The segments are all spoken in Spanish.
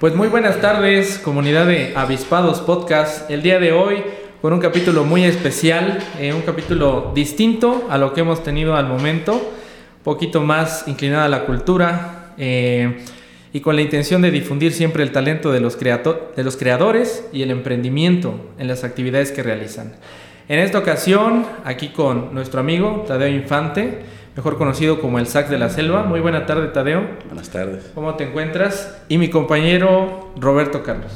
Pues muy buenas tardes, comunidad de Avispados Podcast. El día de hoy con un capítulo muy especial, eh, un capítulo distinto a lo que hemos tenido al momento, poquito más inclinada a la cultura eh, y con la intención de difundir siempre el talento de los, de los creadores y el emprendimiento en las actividades que realizan. En esta ocasión, aquí con nuestro amigo Tadeo Infante, mejor conocido como el Sax de la Selva. Muy buena tarde, Tadeo. Buenas tardes. ¿Cómo te encuentras? Y mi compañero Roberto Carlos.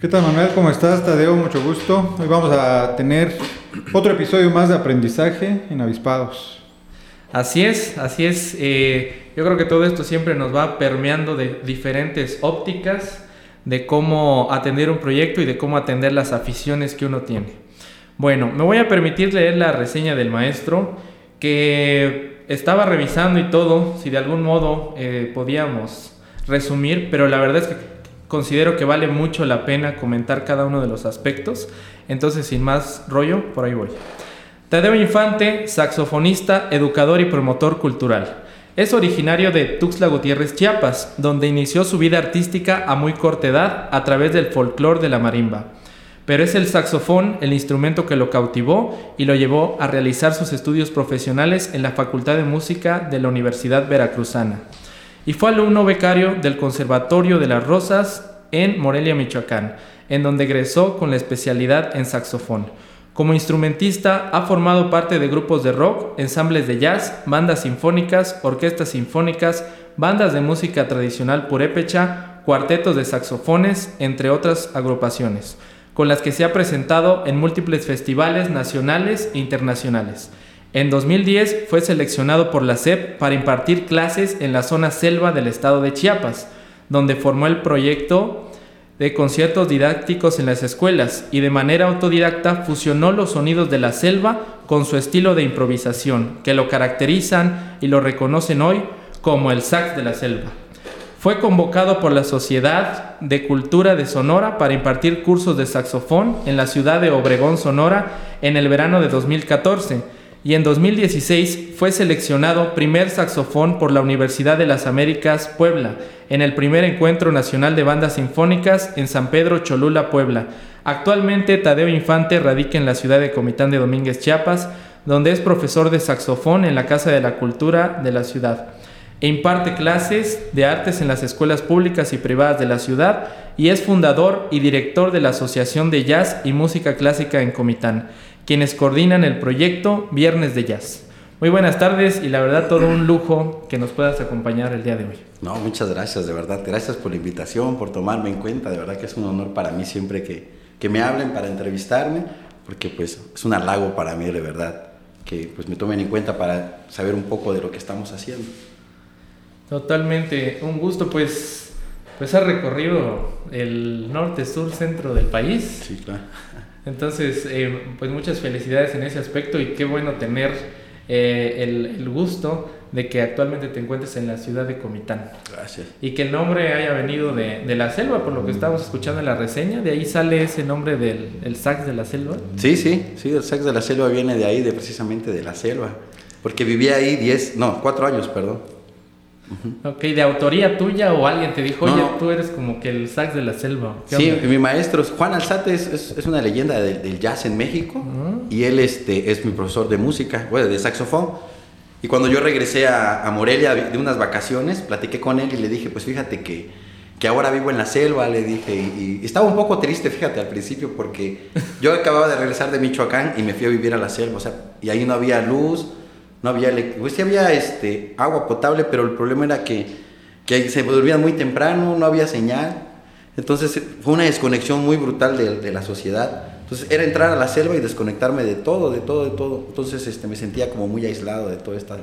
¿Qué tal, Manuel? ¿Cómo estás, Tadeo? Mucho gusto. Hoy vamos a tener otro episodio más de aprendizaje en avispados. Así es, así es. Eh, yo creo que todo esto siempre nos va permeando de diferentes ópticas de cómo atender un proyecto y de cómo atender las aficiones que uno tiene. Bueno, me voy a permitir leer la reseña del maestro que estaba revisando y todo, si de algún modo eh, podíamos resumir, pero la verdad es que considero que vale mucho la pena comentar cada uno de los aspectos. Entonces, sin más rollo, por ahí voy. Tadeo Infante, saxofonista, educador y promotor cultural. Es originario de Tuxtla Gutiérrez, Chiapas, donde inició su vida artística a muy corta edad a través del folclore de la marimba pero es el saxofón el instrumento que lo cautivó y lo llevó a realizar sus estudios profesionales en la Facultad de Música de la Universidad Veracruzana. Y fue alumno becario del Conservatorio de las Rosas en Morelia, Michoacán, en donde egresó con la especialidad en saxofón. Como instrumentista ha formado parte de grupos de rock, ensambles de jazz, bandas sinfónicas, orquestas sinfónicas, bandas de música tradicional purépecha, cuartetos de saxofones, entre otras agrupaciones con las que se ha presentado en múltiples festivales nacionales e internacionales. En 2010 fue seleccionado por la SEP para impartir clases en la zona selva del estado de Chiapas, donde formó el proyecto de conciertos didácticos en las escuelas y de manera autodidacta fusionó los sonidos de la selva con su estilo de improvisación, que lo caracterizan y lo reconocen hoy como el sax de la selva. Fue convocado por la Sociedad de Cultura de Sonora para impartir cursos de saxofón en la ciudad de Obregón, Sonora, en el verano de 2014 y en 2016 fue seleccionado primer saxofón por la Universidad de las Américas Puebla en el primer encuentro nacional de bandas sinfónicas en San Pedro Cholula, Puebla. Actualmente Tadeo Infante radica en la ciudad de Comitán de Domínguez, Chiapas, donde es profesor de saxofón en la Casa de la Cultura de la ciudad e imparte clases de artes en las escuelas públicas y privadas de la ciudad y es fundador y director de la Asociación de Jazz y Música Clásica en Comitán, quienes coordinan el proyecto Viernes de Jazz. Muy buenas tardes y la verdad todo un lujo que nos puedas acompañar el día de hoy. No, muchas gracias, de verdad. Gracias por la invitación, por tomarme en cuenta. De verdad que es un honor para mí siempre que, que me hablen para entrevistarme, porque pues es un halago para mí, de verdad, que pues me tomen en cuenta para saber un poco de lo que estamos haciendo. Totalmente, un gusto, pues, pues ha recorrido el norte, sur, centro del país. Sí, claro. Entonces, eh, pues muchas felicidades en ese aspecto y qué bueno tener eh, el, gusto de que actualmente te encuentres en la ciudad de Comitán. Gracias. Y que el nombre haya venido de, de la selva, por lo que estábamos escuchando en la reseña, de ahí sale ese nombre del el sax de la selva. Sí, sí, sí, el sax de la selva viene de ahí, de precisamente de la selva, porque vivía ahí 10, no, 4 años, perdón. Ok, ¿de autoría tuya o alguien te dijo, oye, tú eres como que el sax de la selva? Sí, mi maestro, Juan Alzate, es, es, una leyenda del, jazz en México ah. y él este, es mi profesor de música, bueno, de saxofón. Y cuando yo regresé a, a, Morelia de unas vacaciones, platiqué con él y le dije, pues fíjate que, que ahora vivo en la selva, le dije, y, estaba un poco triste, fíjate, al principio, porque yo acababa de regresar de Michoacán y me fui a vivir a la selva, o sea, y ahí no había luz, no había, pues sí había este, agua potable, pero el problema era que, que se volvían muy temprano, no había señal. Entonces fue una desconexión muy brutal de, de, la sociedad. Entonces era entrar a la selva y desconectarme de todo, de todo, de todo. Entonces este, me sentía como muy aislado de todo, esta,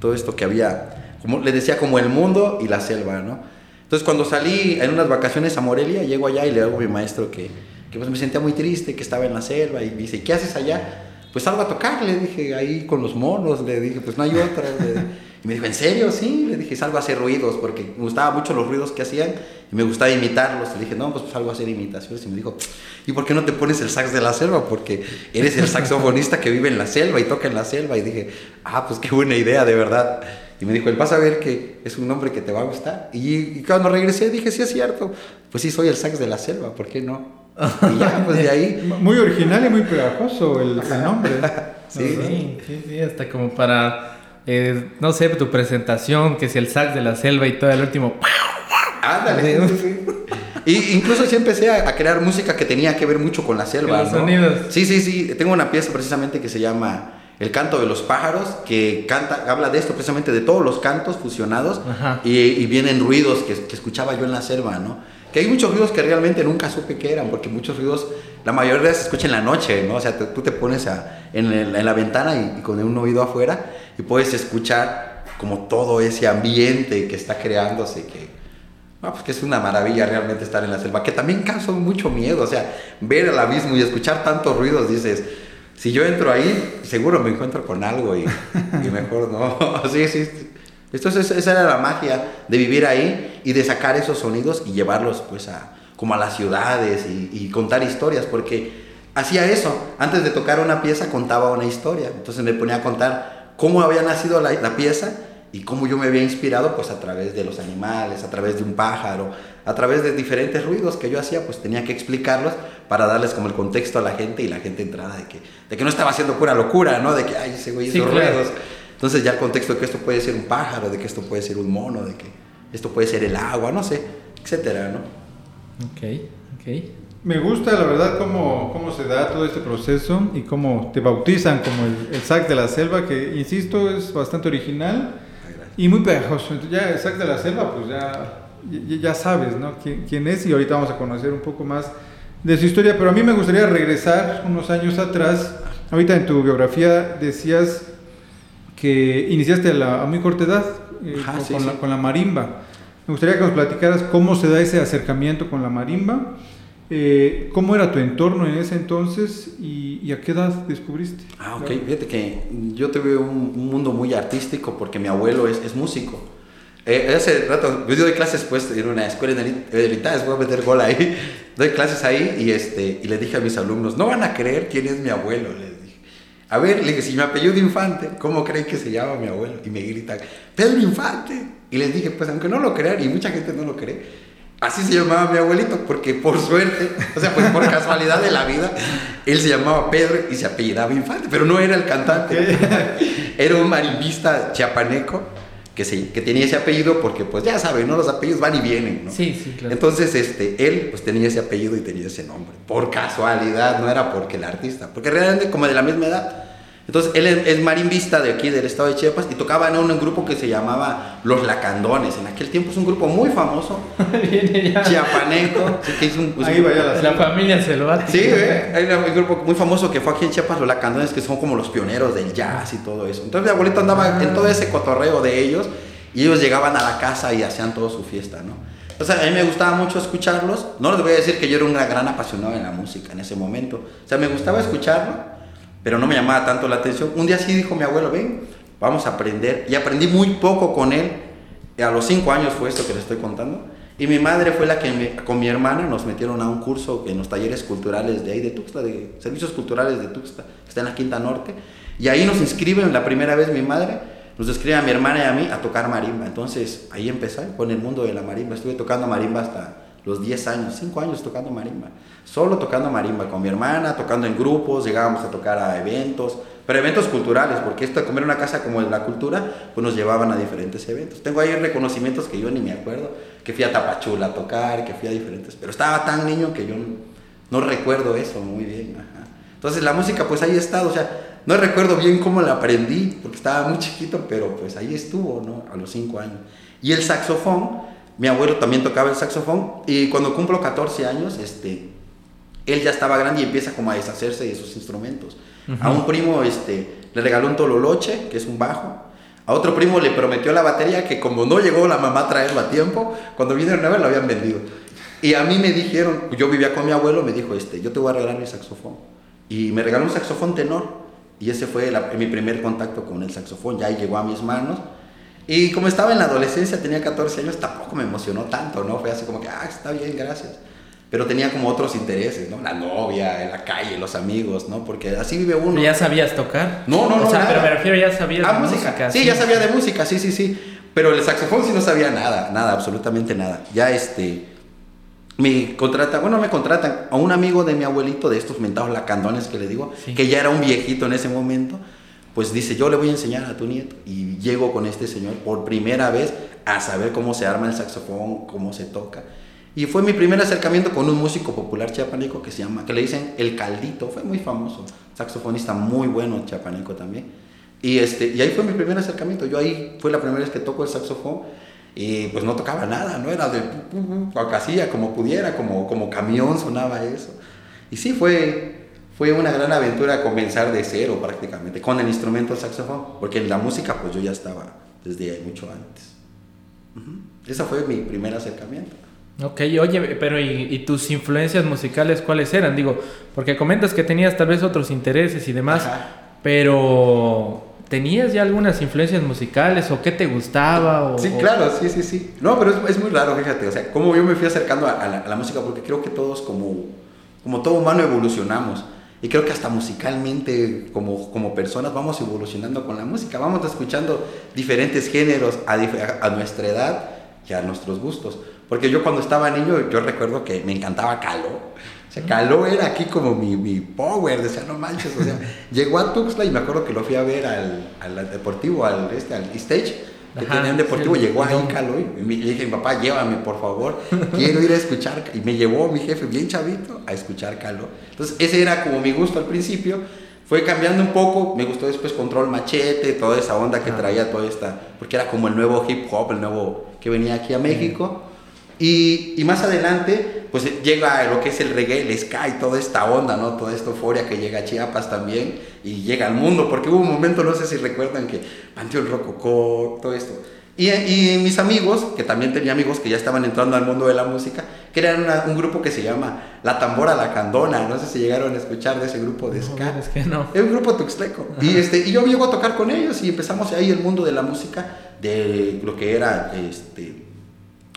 todo esto que había, como le decía, como el mundo y la selva, ¿no? Entonces cuando salí en unas vacaciones a Morelia, llego allá y le hago a mi maestro que, que pues me sentía muy triste, que estaba en la selva y dice, ¿qué haces allá? Pues salgo a tocar, le dije, ahí con los monos, le dije, pues no hay otra. y me dijo, ¿en serio? Sí, le dije, salgo a hacer ruidos, porque me gustaban mucho los ruidos que hacían y me gustaba imitarlos. Le dije, no, pues salgo a hacer imitaciones. Y me dijo, ¿y por qué no te pones el sax de la selva? Porque eres el saxofonista que vive en la selva y toca en la selva. Y dije, ah, pues qué buena idea, de verdad. Y me dijo, él vas a ver que es un nombre que te va a gustar. Y, cuando regresé dije, sí es cierto, pues sí soy el sax de la selva, ¿por qué no? Y ya, pues de ahí. Muy original y muy pegajoso el, nombre. sí, sí, sí, hasta como para, eh, no sé, tu presentación, que es el sax de la selva y todo el último. Ándale. Y incluso sí empecé a, crear música que tenía que ver mucho con la selva. Los sonidos. Sí, sí, sí. Tengo una pieza precisamente que se llama El canto de los pájaros, que canta, habla de esto, precisamente de todos los cantos fusionados y, vienen ruidos que, que, escuchaba yo en la selva, ¿no? Que hay muchos ruidos que realmente nunca supe que eran, porque muchos ruidos, la mayoría se escucha en la noche, ¿no? O sea, tú te pones en, la ventana y, con un oído afuera y puedes escuchar como todo ese ambiente que está creándose, que, pues que es una maravilla realmente estar en la selva, que también causa mucho miedo, o sea, ver el abismo y escuchar tantos ruidos, dices, si yo entro ahí, seguro me encuentro con algo y, y mejor no. sí, sí, entonces esa era la magia de vivir ahí y de sacar esos sonidos y llevarlos pues a, como a las ciudades y, contar historias, porque hacía eso. Antes de tocar una pieza contaba una historia. Entonces me ponía a contar cómo había nacido la, pieza y cómo yo me había inspirado pues a través de los animales, a través de un pájaro, a través de diferentes ruidos que yo hacía, pues tenía que explicarlos para darles como el contexto a la gente y la gente entrada de que, de que no estaba haciendo pura locura, ¿no? De que, ay, ese güey hizo ruidos. Entonces ya el contexto de que esto puede ser un pájaro, de que esto puede ser un mono, de que esto puede ser el agua, no sé, etcétera, ¿no? Ok, ok. Me gusta, la verdad, cómo, cómo se da todo este proceso y cómo te bautizan como el, el sac de la selva, que, insisto, es bastante original y muy pegajoso. Entonces, ya el sac de la selva, pues ya, ya, sabes, ¿no? ¿Quién, ¿Quién, es y ahorita vamos a conocer un poco más de su historia. Pero a mí me gustaría regresar unos años atrás. Ahorita en tu biografía decías que iniciaste a, muy corta edad eh, con, La, marimba. Me gustaría que nos platicaras cómo se da ese acercamiento con la marimba, eh, cómo era tu entorno en ese entonces y, a qué edad descubriste. Ah, ok, fíjate que yo tuve un, un, mundo muy artístico porque mi abuelo es, es músico. Eh, hace rato, yo doy clases pues en una escuela elitaria, voy a meter gol ahí, doy clases ahí y, este, y le dije a mis alumnos, no van a creer quién es mi abuelo, a ver, le dije, si me apellido Infante, ¿cómo creen que se llama mi abuelo? Y me gritan, Pedro Infante. Y les dije, pues aunque no lo crean, y mucha gente no lo cree, así se llamaba mi abuelito, porque por suerte, o sea, pues por casualidad de la vida, él se llamaba Pedro y se apellidaba Infante, pero no era el cantante, era un marimbista chiapaneco que, se, que tenía ese apellido porque pues ya saben, ¿no? Los apellidos van y vienen, ¿no? Sí, sí, claro. Entonces, este, él pues tenía ese apellido y tenía ese nombre. Por casualidad, no era porque el artista, porque realmente como de la misma edad. Entonces, él es, marimbista de aquí, del estado de Chiapas, y tocaba en un, grupo que se llamaba Los Lacandones. En aquel tiempo es un grupo muy famoso, chiapaneco. que Ahí vaya la, la familia selvática. Sí, hay un grupo muy famoso que fue aquí en Chiapas, Los Lacandones, que son como los pioneros del jazz y todo eso. Entonces, mi abuelito andaba en todo ese cotorreo de ellos, y ellos llegaban a la casa y hacían toda su fiesta, ¿no? O sea, a mí me gustaba mucho escucharlos. No les voy a decir que yo era un gran apasionado en la música en ese momento. O sea, me gustaba escucharlo pero no me llamaba tanto la atención. Un día sí dijo mi abuelo, ven, vamos a aprender. Y aprendí muy poco con él. A los cinco años fue esto que le estoy contando. Y mi madre fue la que con mi hermana nos metieron a un curso en los talleres culturales de ahí de Tuxtla, de servicios culturales de Tuxtla, que está en la Quinta Norte. Y ahí nos inscriben la primera vez mi madre, nos inscribe a mi hermana y a mí a tocar marimba. Entonces ahí empecé con el mundo de la marimba. Estuve tocando marimba hasta los 10 años, 5 años tocando marimba. Solo tocando marimba con mi hermana, tocando en grupos, llegábamos a tocar a eventos, pero eventos culturales, porque esto de comer una casa como la cultura, pues nos llevaban a diferentes eventos. Tengo ahí reconocimientos que yo ni me acuerdo, que fui a Tapachula a tocar, que fui a diferentes, pero estaba tan niño que yo no, recuerdo eso muy bien. Entonces la música pues ahí ha estado, o sea, no recuerdo bien cómo la aprendí, porque estaba muy chiquito, pero pues ahí estuvo, ¿no? A los 5 años. Y el saxofón, mi abuelo también tocaba el saxofón y cuando cumplo 14 años, este, él ya estaba grande y empieza como a deshacerse de sus instrumentos. A un primo este, le regaló un tololoche, que es un bajo. A otro primo le prometió la batería que como no llegó la mamá a traerlo a tiempo, cuando vino el nuevo lo habían vendido. Y a mí me dijeron, yo vivía con mi abuelo, me dijo, este, yo te voy a regalar mi saxofón. Y me regaló un saxofón tenor. Y ese fue mi primer contacto con el saxofón. Ya llegó a mis manos. Y como estaba en la adolescencia, tenía 14 años, tampoco me emocionó tanto, ¿no? Fue así como que, ah, está bien, gracias. Pero tenía como otros intereses, ¿no? La novia, en la calle, los amigos, ¿no? Porque así vive uno. ¿Ya sabías tocar? No, no, no. O sea, pero me refiero, ya sabías ah, de música. Sí, ya sabía de música, sí, sí, sí. Pero el saxofón sí no sabía nada, nada, absolutamente nada. Ya este me contrata, bueno, me contratan a un amigo de mi abuelito, de estos mentados lacandones que le digo, que ya era un viejito en ese momento, pues dice, yo le voy a enseñar a tu nieto. Y llego con este señor por primera vez a saber cómo se arma el saxofón, cómo se toca. Y fue mi primer acercamiento con un músico popular chiapaneco que se llama, que le dicen El Caldito, fue muy famoso, saxofonista muy bueno chiapaneco también. Y, este, y ahí fue mi primer acercamiento, yo ahí fue la primera vez que toco el saxofón y pues no tocaba nada, no era de hacía como pudiera, como, como camión sonaba eso. Y sí, fue, fue una gran aventura comenzar de cero prácticamente, con el instrumento saxofón, porque en la música pues yo ya estaba desde mucho antes. Ese fue mi primer acercamiento. Ok, oye, pero ¿y, ¿y, tus influencias musicales cuáles eran? Digo, porque comentas que tenías tal vez otros intereses y demás, pero ¿Tenías ya algunas influencias musicales o qué te gustaba? O, sí, claro, sí, sí, sí. No, pero es, es, muy raro, fíjate, o sea, cómo yo me fui acercando a, la, a, la, música, porque creo que todos como, como todo humano evolucionamos. Y creo que hasta musicalmente, como, como personas, vamos evolucionando con la música, vamos escuchando diferentes géneros a, a nuestra edad y a nuestros gustos. Porque yo cuando estaba niño, yo recuerdo que me encantaba Calo. Sea, Caló era aquí como mi, mi power, decía, no manches, o sea, llegó a Tuxtla y me acuerdo que lo fui a ver al, al deportivo, al, este, al stage, que tenía un deportivo, llegó ahí Caló y me, le dije, papá, llévame, por favor, quiero ir a escuchar, y me llevó mi jefe, bien chavito, a escuchar Caló. Entonces, ese era como mi gusto al principio, fue cambiando un poco, me gustó después Control Machete, toda esa onda que traía, toda esta, porque era como el nuevo hip hop, el nuevo que venía aquí a México. Y, y, más adelante, pues llega lo que es el reggae, el ska y toda esta onda, ¿no? Toda esta euforia que llega a Chiapas también y llega al mundo, porque hubo un momento, no sé si recuerdan, que Panteón Rococó, todo esto. Y, y, mis amigos, que también tenía amigos que ya estaban entrando al mundo de la música, que eran un grupo que se llama La Tambora La Candona, no sé si llegaron a escuchar de ese grupo de ska. No, es que no. Es un grupo tuxteco. Y, este, y yo llego a tocar con ellos y empezamos ahí el mundo de la música, de lo que era este,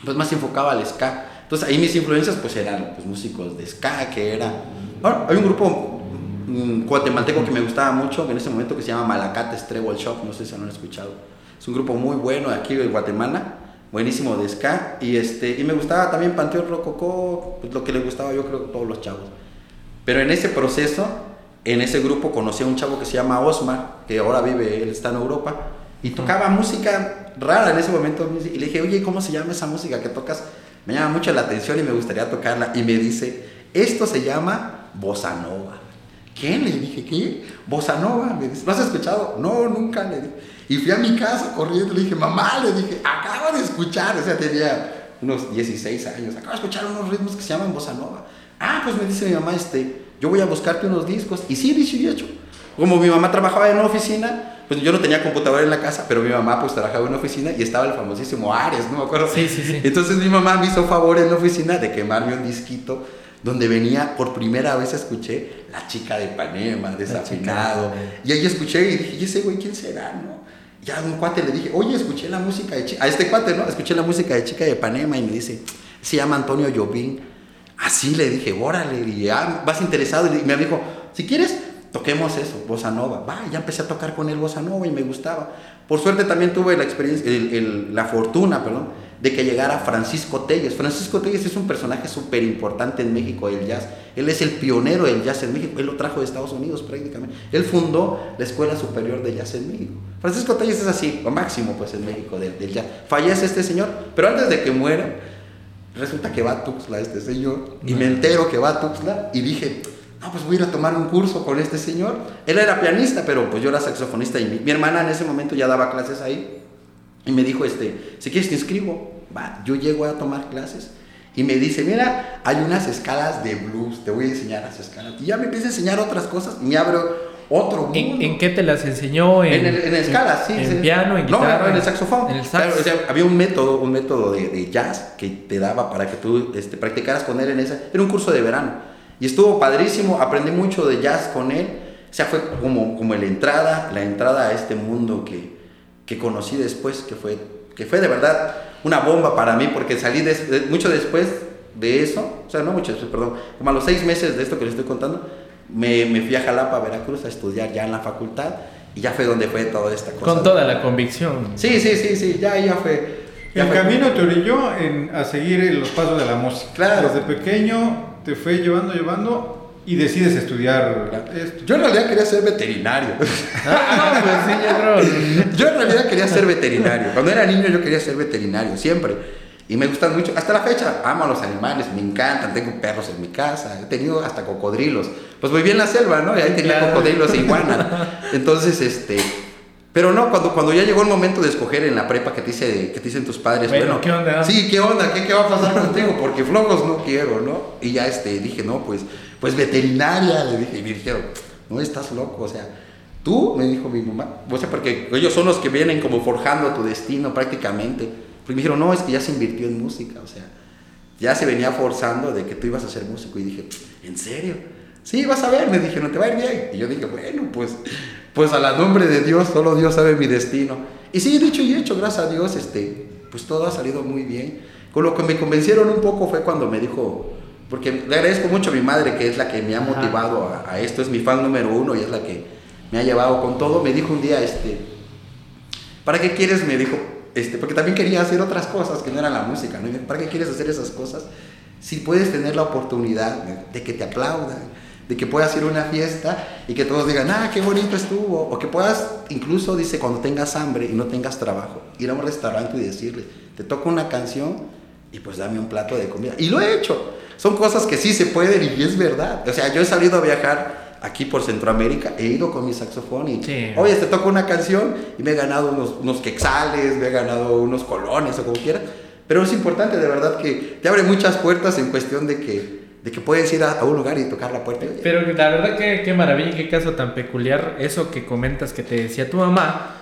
pues más enfocaba al ska. Entonces ahí mis influencias pues eran pues, músicos de ska, que era... Hay un grupo mm, guatemalteco que me gustaba mucho en ese momento que se llama Malacates Treble Shop, no sé si lo han escuchado. Es un grupo muy bueno de aquí de Guatemala, buenísimo de ska, y, este, y me gustaba también Panteón Rococó, pues lo que le gustaba yo creo a todos los chavos. Pero en ese proceso, en ese grupo conocí a un chavo que se llama Osmar, que ahora vive, él está en Europa, y tocaba música rara en ese momento. Y le dije, oye, ¿cómo se llama esa música que tocas? Me llama mucho la atención y me gustaría tocarla. Y me dice, esto se llama Bossa Nova. ¿Qué? Le dije, ¿qué? Bossa Nova. Me dice, ¿lo has escuchado? No, nunca. Le dije. Y fui a mi casa corriendo. Le dije, mamá, le dije, acabo de escuchar. O sea, tenía unos 16 años. Acabo de escuchar unos ritmos que se llaman Bossa Nova. Ah, pues me dice mi mamá, este, yo voy a buscarte unos discos. Y sí, dicho y hecho. Como mi mamá trabajaba en una oficina, pues yo no tenía computadora en la casa, pero mi mamá pues trabajaba en una oficina y estaba el famosísimo Ares, no me acuerdo. Sí, sí, sí. Entonces mi mamá me hizo favor en la oficina de quemarme un disquito donde venía, por primera vez escuché La chica de Ipanema, desafinado. Y ahí escuché y dije, ¿y ese güey quién será, no? Ya a un cuate le dije, oye, escuché la música de chica, a este cuate, ¿no? Escuché la música de chica de Ipanema y me dice, se llama Antonio Jobim. Así le dije, órale, y ya vas interesado. Y me dijo, si quieres, toquemos eso, bossa nova. Va, ya empecé a tocar con él bossa nova y me gustaba. Por suerte también tuve la experiencia, la fortuna, perdón, de que llegara Francisco Telles. Francisco Telles es un personaje súper importante en México del jazz. Él es el pionero del jazz en México. Él lo trajo de Estados Unidos prácticamente. Él fundó la Escuela Superior de Jazz en México. Francisco Telles es así, lo máximo pues en México del, jazz. Fallece este señor, pero antes de que muera, resulta que va a Tuxtla este señor. Y me entero que va a Tuxtla y dije, no, pues voy a ir a tomar un curso con este señor. Él era pianista, pero pues yo era saxofonista y mi, hermana en ese momento ya daba clases ahí. Y me dijo, este, si quieres te inscribo. Va, yo llego a tomar clases y me dice, mira, hay unas escalas de blues, te voy a enseñar las escalas. Y ya me empieza a enseñar otras cosas y me abro otro mundo. ¿En, qué te las enseñó? En, en, en escala, sí. En, piano, en guitarra. No, en el saxofón. En el sax. o sea, había un método, un método de, de, jazz que te daba para que tú este, practicaras con él en esa. Era un curso de verano. Y estuvo padrísimo, aprendí mucho de jazz con él. O sea, fue como, como la entrada, la entrada a este mundo que, que conocí después, que fue, que fue de verdad una bomba para mí, porque salí mucho después de eso, o sea, no mucho después, perdón, como a los seis meses de esto que les estoy contando, me, me fui a Jalapa, Veracruz, a estudiar ya en la facultad, y ya fue donde fue toda esta cosa. Con toda la convicción. Sí, sí, sí, sí, ya, ya fue. el camino te orilló en, a seguir los pasos de la música. Claro. Desde pequeño te fue llevando, llevando, y decides estudiar esto. Yo en realidad quería ser veterinario. Ah, pues sí, yo creo. Yo en realidad quería ser veterinario. Cuando era niño yo quería ser veterinario, siempre. Y me gustan mucho, hasta la fecha, amo a los animales, me encantan, tengo perros en mi casa, he tenido hasta cocodrilos. Pues viví en la selva, ¿no? Y ahí tenía cocodrilos e iguanas. Entonces, este, pero no, cuando, cuando ya llegó el momento de escoger en la prepa que te, dice, que te dicen tus padres, bueno, ¿qué onda? Sí, ¿qué onda? ¿Qué, ¿Qué, va a pasar contigo? Porque flojos no quiero, ¿no? Y ya este, dije, no, pues, pues veterinaria, le dije, y me dijeron, no estás loco, o sea, tú, me dijo mi mamá, o sea, porque ellos son los que vienen como forjando tu destino prácticamente. Porque me dijeron, no, es que ya se invirtió en música, o sea, ya se venía forzando de que tú ibas a ser músico. Y dije, ¿en serio? Sí, vas a ver, me dijeron, te va a ir bien. Y yo dije, bueno, pues, pues a la nombre de Dios, solo Dios sabe mi destino. Y sí, dicho y hecho, gracias a Dios, este, pues todo ha salido muy bien. Con lo que me convencieron un poco fue cuando me dijo, porque le agradezco mucho a mi madre, que es la que me ha motivado a, a, esto, es mi fan número uno y es la que me ha llevado con todo. Me dijo un día, este, ¿para qué quieres? Me dijo, este, porque también quería hacer otras cosas que no eran la música, ¿no? ¿Para qué quieres hacer esas cosas? Si puedes tener la oportunidad de que te aplaudan, de que puedas ir a una fiesta y que todos digan, ah, qué bonito estuvo, o que puedas, incluso dice, cuando tengas hambre y no tengas trabajo, ir a un restaurante y decirle, te toco una canción y pues dame un plato de comida. Y lo he hecho. Son cosas que sí se pueden y es verdad. O sea, yo he salido a viajar aquí por Centroamérica, he ido con mi saxofón y, sí. oye, te toco una canción y me he ganado unos, unos quexales, me he ganado unos colones o como quieras. Pero es importante, de verdad, que te abre muchas puertas en cuestión de que, de que puedes ir a, un lugar y tocar la puerta. Pero la verdad que qué maravilla, qué caso tan peculiar, eso que comentas que te decía tu mamá,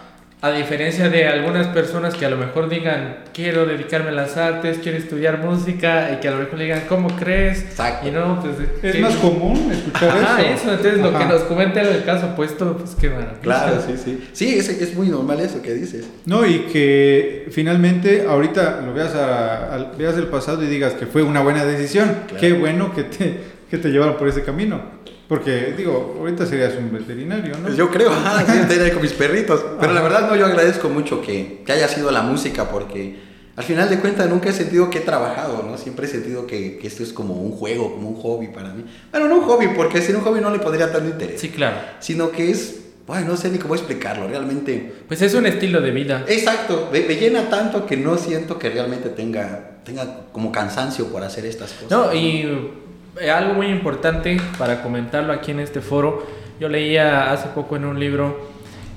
a diferencia de algunas personas que a lo mejor digan, quiero dedicarme a las artes, quiero estudiar música, y que a lo mejor le digan, ¿cómo crees? Exacto. Y no, pues, es más común escuchar Ajá, eso. eso, entonces lo que nos comenta en el caso opuesto, pues qué maravilla. Claro, sí, sí. Sí, es, es muy normal eso que dices. No, y que finalmente ahorita lo veas, a- al- veas el pasado y digas que fue una buena decisión. Claro. Qué bueno que te, que te llevaron por ese camino. Porque, digo, ahorita serías un veterinario, ¿no? Yo creo, ah, sí, ahí con mis perritos. Pero la verdad, no, yo agradezco mucho que, que haya sido la música porque al final de cuentas nunca he sentido que he trabajado, ¿no? Siempre he sentido que, que esto es como un juego, como un hobby para mí. Bueno, no un hobby, porque sin un hobby no le podría tanto interés. Sí, claro. Sino que es, bueno, no sé ni cómo explicarlo, realmente. Pues es un estilo de vida. Exacto, me, me llena tanto que no siento que realmente tenga, tenga como cansancio por hacer estas cosas. No, y eh, algo muy importante para comentarlo aquí en este foro, yo leía hace poco en un libro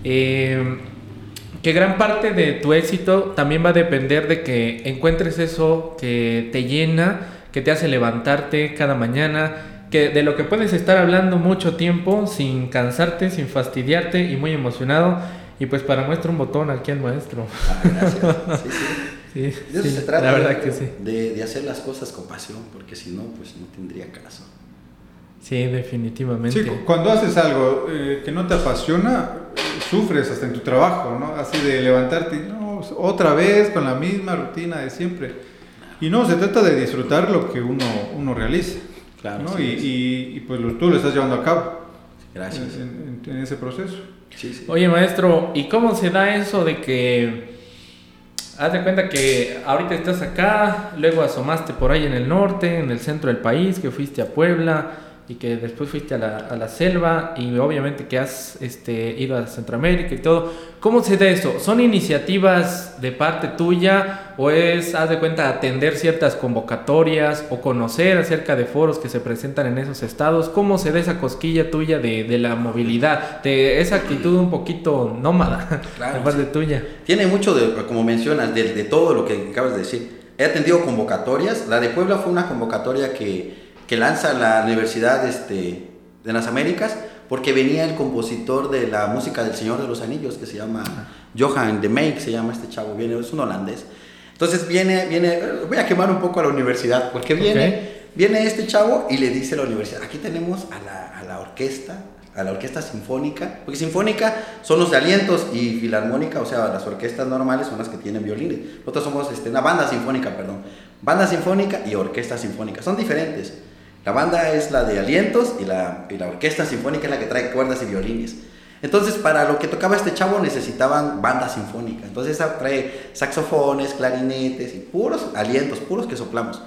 eh, que gran parte de tu éxito también va a depender de que encuentres eso que te llena, que te hace levantarte cada mañana, que de lo que puedes estar hablando mucho tiempo sin cansarte, sin fastidiarte y muy emocionado. Y pues para muestra un botón aquí al maestro. Ah, gracias. Sí, sí. Sí, De eso sí, se trata. la verdad de- que sí. De, de hacer las cosas con pasión, porque si no, pues no tendría caso. Sí, definitivamente. Sí, cu- cuando haces algo eh, que no te apasiona, sufres hasta en tu trabajo, ¿no? Así de levantarte, y, no, otra vez con la misma rutina de siempre. Y no, se trata de disfrutar lo que uno, uno realiza, Claro, ¿no? sí, y, sí. y- y, pues lo- tú lo estás llevando a cabo Gracias. en, en- en ese proceso. Sí, sí. Oye, maestro, ¿y cómo se da eso de que haz de cuenta que ahorita estás acá, luego asomaste por ahí en el norte, en el centro del país, que fuiste a Puebla y que después fuiste a la, a la selva y obviamente que has este, ido a Centroamérica y todo? ¿Cómo se da eso? ¿Son iniciativas de parte tuya o es, haz de cuenta, atender ciertas convocatorias o conocer acerca de foros que se presentan en esos estados? ¿Cómo se da esa cosquilla tuya de, de la movilidad, de esa actitud un poquito nómada Claro, de parte sí. tuya? Tiene mucho, de, como mencionas, de, de todo lo que acabas de decir. He atendido convocatorias. La de Puebla fue una convocatoria que, que lanza la Universidad este, de las Américas porque venía el compositor de la música del Señor de los Anillos, que se llama Johan de Meek, se llama este chavo, viene, es un holandés. Entonces viene, viene, voy a quemar un poco a la universidad, porque viene, viene este chavo y le dice a la universidad, aquí tenemos a la, a la orquesta, a la orquesta sinfónica, porque sinfónica son los de alientos y filarmónica, o sea, las orquestas normales son las que tienen violines. Nosotros somos este, una banda sinfónica, perdón. Banda sinfónica y orquesta sinfónica, son diferentes. La banda es la de alientos y la, y la orquesta sinfónica es la que trae cuerdas y violines. Entonces, para lo que tocaba este chavo necesitaban banda sinfónica. Entonces, trae saxofones, clarinetes y puros alientos, puros que soplamos.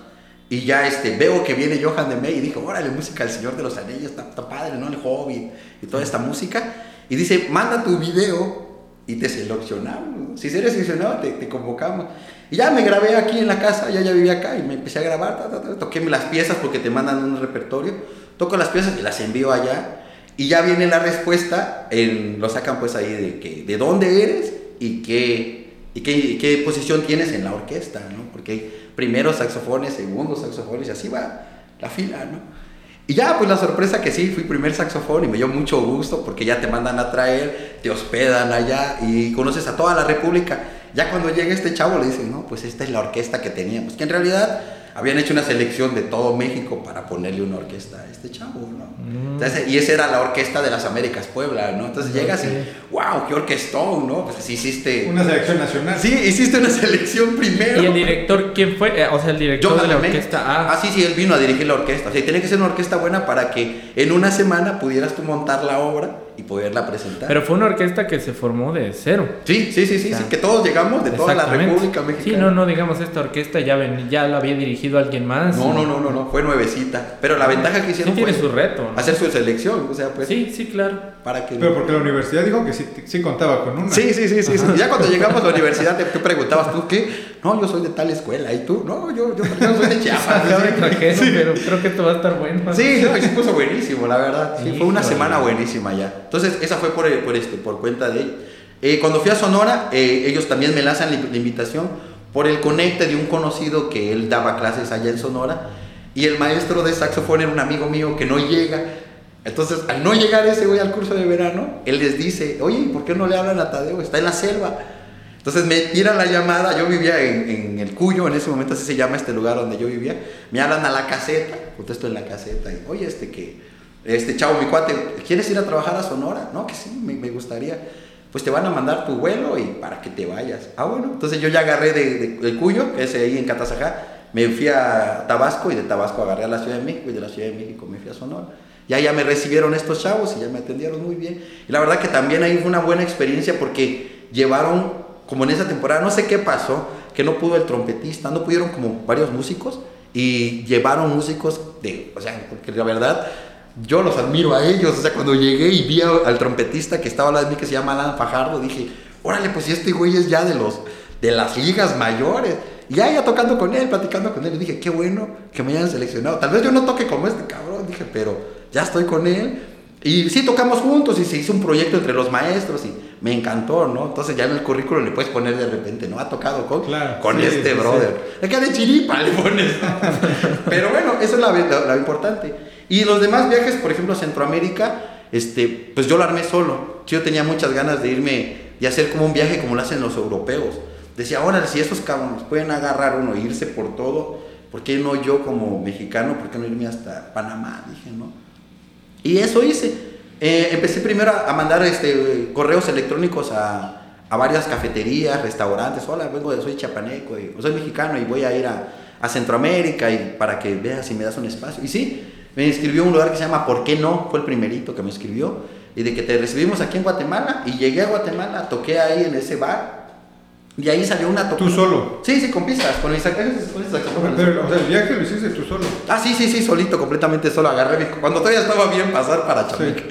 Y ya este, veo que viene Johan de May y dijo, órale, música del Señor de los Anillos, está, padre, ¿no? El Hobbit y toda esta música. Y dice, manda tu video y te seleccionamos. Si eres seleccionado, te, te, convocamos. Y ya me grabé aquí en la casa, ya ya vivía acá y me empecé a grabar, toqué las piezas porque te mandan un repertorio, toco las piezas y las envío allá. Y ya viene la respuesta, en, lo sacan pues ahí de, que, de dónde eres y qué, y qué, qué posición tienes en la orquesta, ¿no? Porque primeros saxofones, segundos saxofones, y así va la fila, ¿no? Y ya, pues la sorpresa que sí, fui primer saxofón y me dio mucho gusto porque ya te mandan a traer, te hospedan allá y conoces a toda la República. Ya cuando llega este chavo le dicen, no, pues esta es la orquesta que teníamos, que en realidad habían hecho una selección de todo México para ponerle una orquesta a este chavo, ¿no? Mm. Entonces, y esa era la orquesta de las Américas Puebla, ¿no? Entonces llegas y, wow, qué orquestón, ¿no? Pues así hiciste... Una selección nacional. Sí, hiciste una selección primero. ¿Y el director quién fue? Eh, o sea, el director de la orquesta. Ah. ah, sí, sí, él vino a dirigir la orquesta. O sea, tiene que ser una orquesta buena para que en una semana pudieras tú montar la obra y poderla presentar. Pero fue una orquesta que se formó de cero. Sí, sí, sí, sí, que todos llegamos de toda la República Mexicana. Sí, no, no, digamos, esta orquesta ya, ven, ya la había dirigido alguien más. No, no, no, no, no, fue nuevecita. Pero la ventaja que hicieron sí tiene su reto. Hacer su selección, o sea, pues. Sí, sí, claro. Para que... Pero porque la universidad dijo que sí, sí contaba con una. Sí, sí, sí, sí. ya cuando llegamos a la universidad, te preguntabas tú qué. No, yo soy de tal escuela. ¿Y tú? No, yo, yo, yo soy de Chiapas. sí. Pero creo que esto va a estar bueno. Sí, no, y se puso buenísimo, la verdad. Sí, fue una semana buenísima ya. Entonces, esa fue por, por, este, por cuenta de él. Eh, cuando fui a Sonora, eh, ellos también me lanzan la, invitación por el conecte de un conocido que él daba clases allá en Sonora. Y el maestro de saxofón era un amigo mío que no llega. Entonces, al no llegar ese güey al curso de verano, él les dice, oye, ¿por qué no le hablan a Tadeo? Está en la selva. Entonces me tiran la llamada, yo vivía en, en, el Cuyo, en ese momento así se llama este lugar donde yo vivía, me hablan a la caseta, contesto en la caseta, y oye, este que, este chavo, mi cuate, ¿quieres ir a trabajar a Sonora? No, que sí, me, me gustaría. Pues te van a mandar tu vuelo y para que te vayas. Ah, bueno, entonces yo ya agarré de, de, Cuyo, que es ahí en Catazajá, me fui a Tabasco y de Tabasco agarré a la Ciudad de México y de la Ciudad de México me fui a Sonora. Ya, ya me recibieron estos chavos y ya me atendieron muy bien. Y la verdad que también ahí fue una buena experiencia porque llevaron como en esa temporada, no sé qué pasó, que no pudo el trompetista, no pudieron como varios músicos y llevaron músicos de, o sea, porque la verdad, yo los admiro a ellos, o sea, cuando llegué y vi al trompetista que estaba al lado de mí que se llama Alan Fajardo, dije, órale, pues si este güey es ya de los, de las ligas mayores. Y ya, ya tocando con él, platicando con él, dije, qué bueno que me hayan seleccionado. Tal vez yo no toque como este cabrón, dije, pero ya estoy con él. Y sí, tocamos juntos y se hizo un proyecto entre los maestros y me encantó, ¿no? Entonces ya en el currículum le puedes poner de repente, ¿no? Ha tocado con, con este brother. Sí. Acá de chiripa le pones. Pero bueno, eso es la, importante. Y los demás viajes, por ejemplo, a Centroamérica, este, pues yo lo armé solo. Yo tenía muchas ganas de irme y hacer como un viaje como lo hacen los europeos. Decía, ahora, si esos cabrones pueden agarrar uno e irse por todo, ¿por qué no yo como mexicano, por qué no irme hasta Panamá? Dije, ¿no? Y eso hice. Eh, empecé primero a, mandar este, correos electrónicos a, a, varias cafeterías, restaurantes. Hola, vengo de, soy chapaneco, y, soy mexicano y voy a ir a, a, Centroamérica y para que veas si me das un espacio. Y sí, me inscribió un lugar que se llama ¿Por qué no? Fue el primerito que me escribió. Y de que te recibimos aquí en Guatemala. Y llegué a Guatemala, toqué ahí en ese bar. Y ahí salió una tocada. ¿Tú solo? Sí, sí, con pistas, con mis Pero, o sea, el viaje lo hiciste tú solo. Ah, sí, sí, sí, solito, completamente solo. Agarré mi... Cuando todavía estaba bien pasar para Chameque.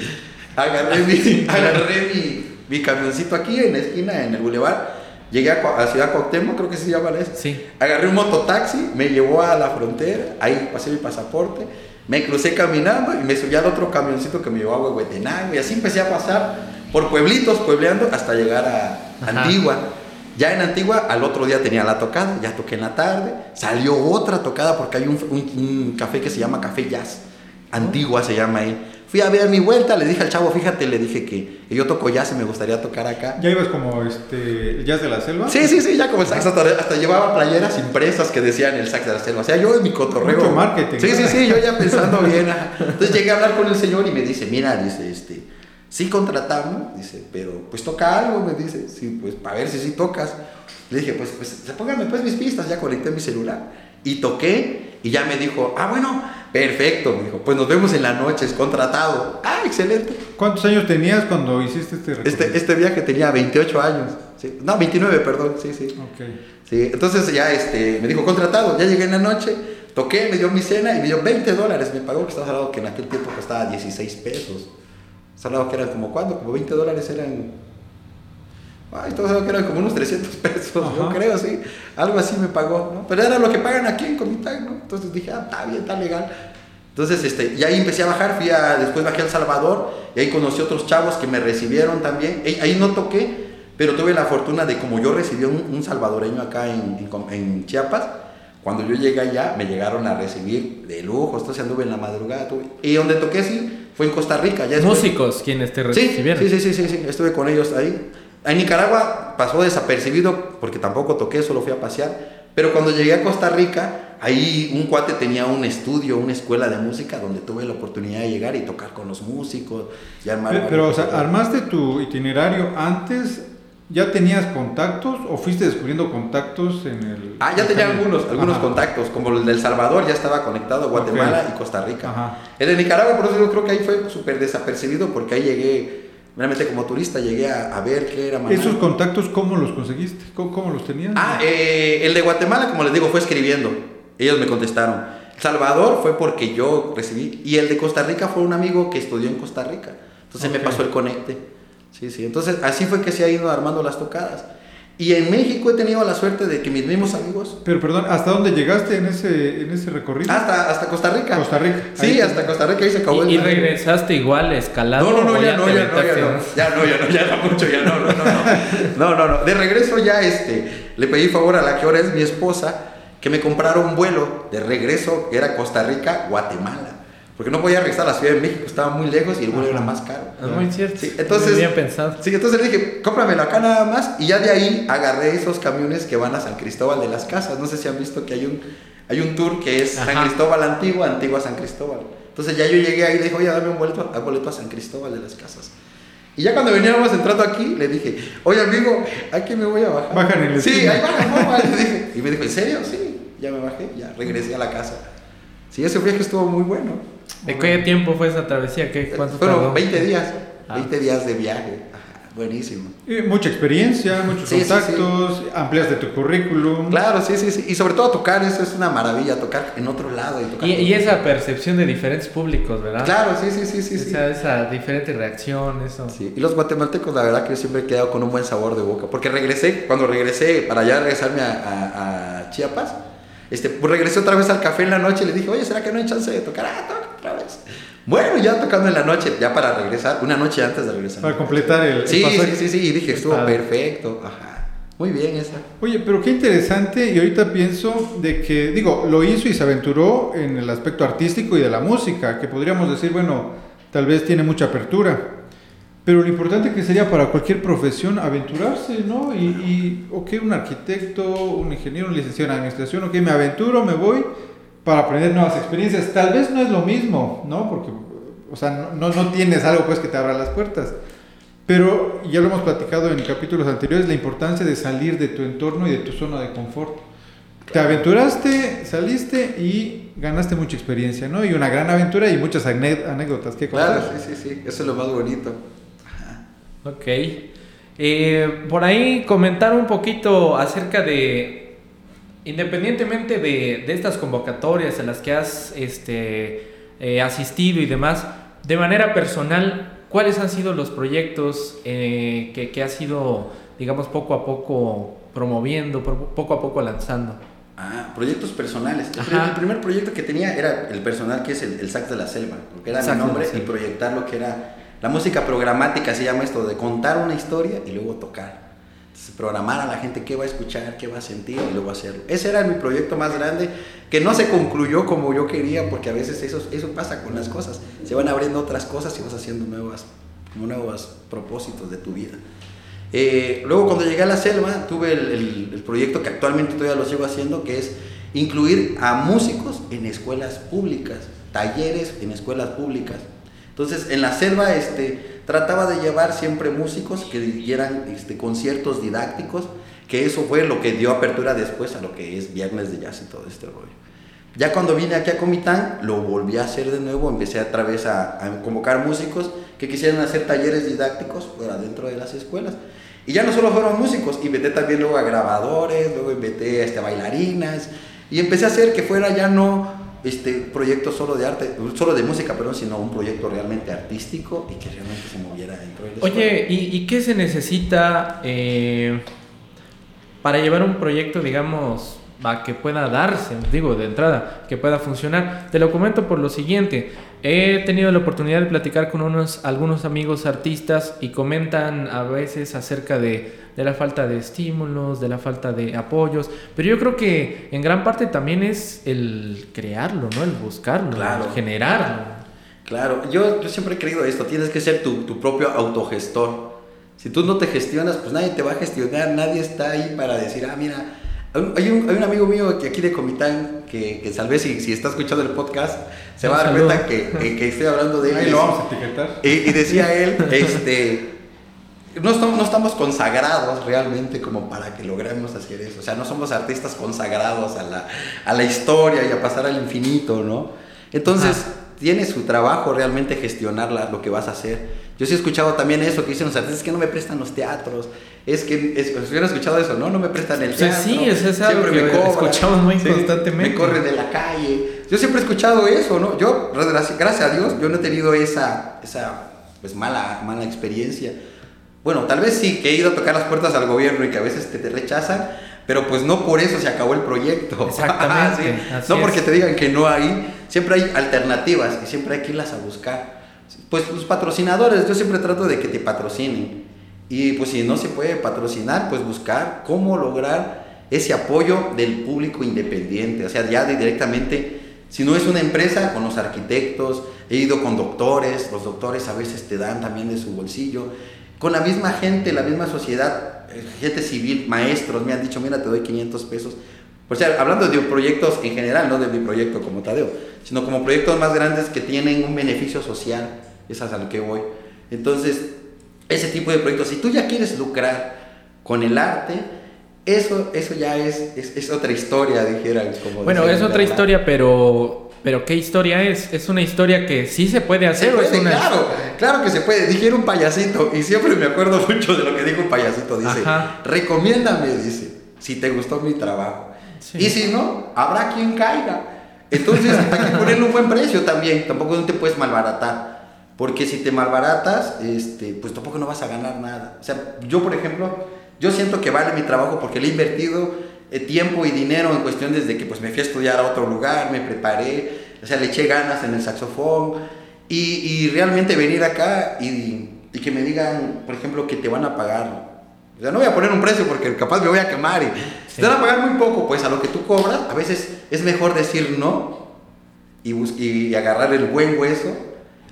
Agarré, mi, agarré mi, mi, camioncito aquí en la esquina, en el bulevar. Llegué a, a Ciudad Cuauhtémoc, creo que se llama eso. Sí. Agarré un mototaxi, me llevó a la frontera, ahí pasé mi pasaporte, me crucé caminando y me subí al otro camioncito que me llevó a Huehuetenango y así empecé a pasar por pueblitos, puebleando hasta llegar a Antigua. Ya en Antigua, al otro día tenía la tocada, ya toqué en la tarde, salió otra tocada porque hay un, un, café que se llama Café Jazz, Antigua se llama ahí. Fui a ver mi vuelta, le dije al chavo, fíjate, le dije que, que yo toco jazz y me gustaría tocar acá. ¿Ya ibas como este, el jazz de la selva? Sí, sí, sí, ya como sax, hasta, hasta llevaba playeras impresas que decían el sax de la selva. O sea, yo en mi cotorreo. Mucho marketing. Sí, sí, sí, yo ya pensando bien. Entonces llegué a hablar con el señor y me dice, mira, dice, este, sí contratamos, dice, pero pues toca algo, me dice, sí, pues para ver si sí tocas. Le dije, pues, pues póngame pues mis pistas, ya conecté mi celular. Y toqué y ya me dijo, ah, bueno, perfecto, me dijo, pues nos vemos en la noche, es contratado. Ah, excelente. ¿Cuántos años tenías cuando hiciste este recorrido? Este, este viaje tenía 28 años. ¿sí? No, 29, perdón, sí, sí. Ok. Sí, entonces ya este, me dijo contratado, ya llegué en la noche, toqué, me dio mi cena y me dio 20 dólares, me pagó, que estaba hablando que en aquel tiempo costaba 16 pesos. Estás hablando que eran como cuánto, como 20 dólares eran... Ay, estamos hablando que eran como unos 300 pesos, yo Ajá. creo, sí. Algo así me pagó, ¿no? Pero era lo que pagan aquí en Comitán, ¿no? Entonces dije, ah, está bien, está legal. Entonces, este, y ahí empecé a bajar, fui a, después bajé a El Salvador y ahí conocí otros chavos que me recibieron también. Ahí, ahí no toqué, pero tuve la fortuna de como yo recibí un, un salvadoreño acá en, en en Chiapas, cuando yo llegué allá me llegaron a recibir de lujo, entonces anduve en la madrugada. tuve- y donde toqué sí fue en Costa Rica. Ya Músicos quienes te recibieron. sí, sí, sí, sí, sí, estuve con ellos ahí. En Nicaragua pasó desapercibido porque tampoco toqué, solo fui a pasear. Pero cuando llegué a Costa Rica, ahí un cuate tenía un estudio, una escuela de música donde tuve la oportunidad de llegar y tocar con los músicos y armar. Pero, pero, o sea. ¿armaste tu itinerario antes? ¿Ya tenías contactos o fuiste descubriendo contactos en el...? Ah, ya tenía algunos, algunos Ajá. contactos, como el del Salvador, ya estaba conectado, Guatemala y Costa Rica. Ajá. El de Nicaragua, por eso yo creo que ahí fue súper desapercibido, porque ahí llegué, realmente como turista, llegué a, a ver qué era Maná. ¿Esos contactos cómo los conseguiste? ¿Cómo, cómo los tenías? Ah, eh, el de Guatemala, como les digo, fue escribiendo. Ellos me contestaron. Salvador fue porque yo recibí. Y el de Costa Rica fue un amigo que estudió en Costa Rica. Entonces me Ok. pasó el conecte. Sí, sí. Entonces así fue que se ha ido armando las tocadas. Y en México he tenido la suerte de que mis mismos amigos. Pero perdón, ¿hasta dónde llegaste en ese, en ese recorrido? Hasta, hasta Costa Rica. Costa Rica. Sí, Ahí. hasta Costa Rica ahí se acabó ¿Y, y el regresaste igual escalando? No, no, no, ya no, ya no, ya no. Ya no, ya no, ya no mucho, ya no, no, no, no. No, no, no. De regreso ya este, le pedí favor a la que ahora es mi esposa que me comprara un vuelo de regreso que era Costa Rica, Guatemala. Porque no podía regresar a la Ciudad de México, estaba muy lejos y el vuelo era más caro. Es muy cierto. Sí, entonces- bien pensado. Sí, entonces le dije, cómpramelo acá nada más. Y ya de ahí agarré esos camiones que van a San Cristóbal de las Casas. No sé si han visto que hay un, hay un tour que es San. Cristóbal Antigua, Antigua San Cristóbal. Entonces ya yo llegué ahí y le dije, oye, dame un boleto, un boleto a San Cristóbal de las Casas. Y ya cuando veníamos entrando aquí, le dije, oye amigo, aquí me voy a bajar. Baja en el Sí, esquina. ahí baja, no, le dije. Y me dijo, ¿en serio? Sí, ya me bajé, ya regresé a la casa. Sí, ese viaje estuvo muy bueno. ¿De qué tiempo fue esa travesía? ¿Qué, ¿Cuánto Fueron tardó? 20 días, Ah. 20 días de viaje. Buenísimo. Eh, mucha experiencia, muchos Sí, sí, contactos, ampliaste tu currículum. Claro, sí, sí, sí. Y sobre todo tocar, eso es una maravilla, tocar en otro lado y tocar. Y, esa percepción de diferentes públicos, ¿verdad? Claro, sí, sí, sí, sí. sí. Esa, esa diferente reacción, eso. Sí, Y los guatemaltecos, la verdad que yo siempre he quedado con un buen sabor de boca. Porque regresé, cuando regresé, para ya regresarme a, a- a Chiapas, este, pues regresé otra vez al café en la noche y le dije, oye, ¿será que no hay chance de tocar? Ah, toca otra vez. Bueno, ya tocando en la noche, ya para regresar, una noche antes de regresar. Para completar el, el Sí, pasaje. sí, sí, sí, y dije, estuvo padre. perfecto. Ajá. Muy bien esa. Oye, pero qué interesante y ahorita pienso de que, digo, lo hizo y se aventuró en el aspecto artístico y de la música, que podríamos decir, bueno, tal vez tiene mucha apertura, pero lo importante que sería para cualquier profesión aventurarse, ¿no? Y, y ok, un arquitecto, un ingeniero, un licenciado en administración, ok, me aventuro, me voy para aprender nuevas experiencias. Tal vez no es lo mismo, ¿no? Porque, o sea, no, no tienes algo pues que te abra las puertas. Pero ya lo hemos platicado en capítulos anteriores, la importancia de salir de tu entorno y de tu zona de confort. Te aventuraste, saliste y ganaste mucha experiencia, ¿no? Y una gran aventura y muchas ané- anécdotas que contar. Claro, sí, sí, sí. Eso es lo más bonito. Ok. Eh, por ahí comentar un poquito acerca de, independientemente de, de estas convocatorias a las que has este, eh, asistido y demás, de manera personal, ¿cuáles han sido los proyectos eh, que, que has ido, digamos, poco a poco promoviendo, pro- poco a poco lanzando? Ah, proyectos personales. El, primer, el primer proyecto que tenía era el personal que es el, el Sax de la Selva, porque era Sax de mi nombre, y proyectar lo que era la música programática, se llama esto, de contar una historia y luego tocar. Programar a la gente qué va a escuchar, qué va a sentir y luego hacerlo. Ese era mi proyecto más grande, que no se concluyó como yo quería, porque a veces eso, eso pasa con las cosas. Se van abriendo otras cosas y vas haciendo nuevas, nuevos propósitos de tu vida. Eh, luego cuando llegué a la selva, tuve el, el proyecto que actualmente todavía lo sigo haciendo, que es incluir a músicos en escuelas públicas, talleres en escuelas públicas. Entonces, en la selva, este, trataba de llevar siempre músicos que dieran este, conciertos didácticos, que eso fue lo que dio apertura después a lo que es Viernes de Jazz y todo este rollo. Ya cuando vine aquí a Comitán, lo volví a hacer de nuevo, empecé otra vez a, a convocar músicos que quisieran hacer talleres didácticos fuera dentro de las escuelas. Y ya no solo fueron músicos, invité también luego a grabadores, luego invité a este, bailarinas, y empecé a hacer que fuera ya no este proyecto solo de arte, solo de música, perdón, sino un proyecto realmente artístico y que realmente se moviera dentro de la Oye, ¿y, ¿y, qué se necesita eh, para llevar un proyecto, digamos, a que pueda darse, digo, de entrada, que pueda funcionar? Te lo comento por lo siguiente. He tenido la oportunidad de platicar con unos, algunos amigos artistas y comentan a veces acerca de, de, la falta de estímulos, de la falta de apoyos, pero yo creo que en gran parte también es el crearlo, ¿no? El buscarlo, claro. el generarlo. Claro, yo, yo siempre he creído esto, tienes que ser tu, tu propio autogestor. Si tú no te gestionas, pues nadie te va a gestionar, nadie está ahí para decir, ah, mira, hay un, hay un, amigo mío que aquí de Comitán que, que tal vez si, si, está escuchando el podcast se va a dar cuenta que, que, que, estoy hablando de él. Ahí lo vamos a etiquetar. Y, y decía él, este, no estamos, no estamos consagrados realmente como para que logremos hacer eso. O sea, no somos artistas consagrados a la, a la historia y a pasar al infinito, ¿no? Entonces, Ajá. tiene su trabajo realmente gestionar la, lo que vas a hacer. Yo sí he escuchado también eso que dicen los artistas, que no me prestan los teatros, es que, es, hubieran escuchado eso, ¿no? No me prestan el teatro. Sí, es, es algo que me cobran, escuchamos muy sí, constantemente. Me corren de la calle. Yo siempre he escuchado eso, ¿no? Yo, gracias a Dios, yo no he tenido esa, esa pues, mala, mala experiencia. Bueno, tal vez sí, que he ido a tocar las puertas al gobierno y que a veces te, te rechazan, pero pues no por eso se acabó el proyecto. Exactamente. sí. No porque te digan que no hay, siempre hay alternativas y siempre hay que irlas a buscar. Pues los patrocinadores, yo siempre trato de que te patrocinen. Y pues si no se puede patrocinar, pues buscar cómo lograr ese apoyo del público independiente. O sea, ya directamente, si no es una empresa, con los arquitectos, he ido con doctores, los doctores a veces te dan también de su bolsillo. Con la misma gente, la misma sociedad, gente civil, maestros, me han dicho, mira, te doy 500 pesos. O sea, hablando de proyectos en general, no de mi proyecto como Tadeo, sino como proyectos más grandes que tienen un beneficio social, es a lo que voy. Entonces, ese tipo de proyectos, si tú ya quieres lucrar con el arte, eso, eso ya es, es, es otra historia, dijeran. Como bueno, es otra historia, pero... Pero ¿qué historia es? ¿Es una historia que sí se puede hacer? Se puede, es una... Claro, claro que se puede. Dijeron un payasito y siempre me acuerdo mucho de lo que dijo un payasito. Dice, Ajá. recomiéndame, dice, si te gustó mi trabajo. Sí. Y si no, habrá quien caiga. Entonces hay que ponerle un buen precio también. Tampoco no te puedes malbaratar. Porque si te malbaratas, este, pues tampoco no vas a ganar nada. O sea, yo por ejemplo, yo siento que vale mi trabajo porque le he invertido tiempo y dinero en cuestión desde que pues me fui a estudiar a otro lugar, me preparé, o sea, le eché ganas en el saxofón y, y realmente venir acá y, y, que me digan, por ejemplo, que te van a pagar. O sea, no voy a poner un precio porque capaz me voy a quemar y sí. te van a pagar muy poco, pues a lo que tú cobras, a veces es mejor decir no y, y agarrar el buen hueso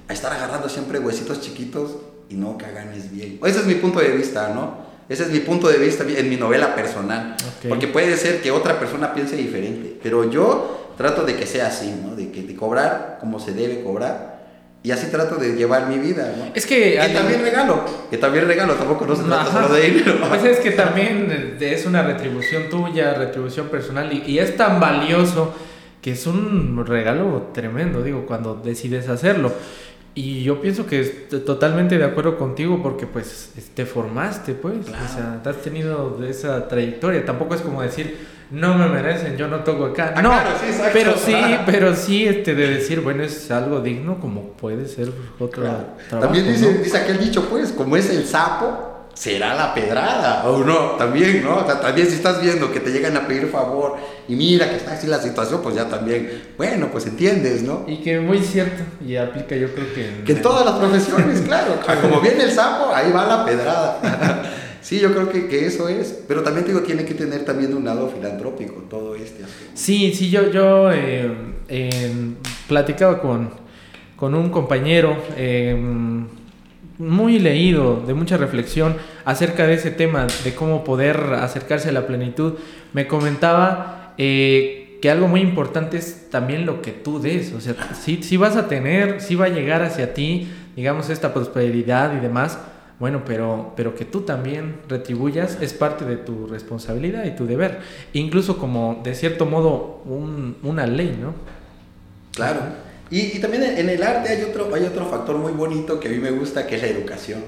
a estar agarrando siempre huesitos chiquitos y no que ganes bien. Ese es mi punto de vista, ¿no? Ese es mi punto de vista en mi novela personal. Okay. Porque puede ser que otra persona piense diferente. Pero yo trato de que sea así, ¿no? De que de cobrar como se debe cobrar. Y así trato de llevar mi vida, ¿no? Es que... Que también regalo. Que también regalo. Tampoco no se trata solo de dinero. Pues es que también es una retribución tuya, retribución personal. Y, y es tan valioso que es un regalo tremendo, digo, cuando decides hacerlo. Y yo pienso que estoy totalmente de acuerdo contigo porque pues te formaste, pues, claro. o sea, has tenido esa trayectoria. Tampoco es como decir, no me merecen, yo no toco acá. Ah, no, claro, sí, exacto. pero sí, pero sí este, de decir, bueno, es algo digno como puede ser otro trabajo. También dice, ¿no? dice aquel dicho, pues, como es el sapo, será la pedrada, o no, también, ¿no? O sea, también si estás viendo que te llegan a pedir favor y mira que está así la situación, pues ya también, bueno, pues entiendes, ¿no? Y que muy cierto, y aplica yo creo que en, que en todas las profesiones, claro, como viene el sapo, ahí va la pedrada. Sí, yo creo que, que, eso es. Pero también digo, tiene que tener también un lado filantrópico todo este. Sí, sí, yo, yo eh, platicaba con, con, un compañero eh, muy leído, de mucha reflexión acerca de ese tema, de cómo poder acercarse a la plenitud. Me comentaba eh, que algo muy importante es también lo que tú des. O sea, si, si vas a tener, si va a llegar hacia ti, digamos, esta prosperidad y demás bueno, pero, pero que tú también retribuyas es parte de tu responsabilidad y tu deber. Incluso como, de cierto modo, un, una ley, ¿no? Claro. Y, y, también en el arte hay otro, hay otro factor muy bonito que a mí me gusta, que es la educación.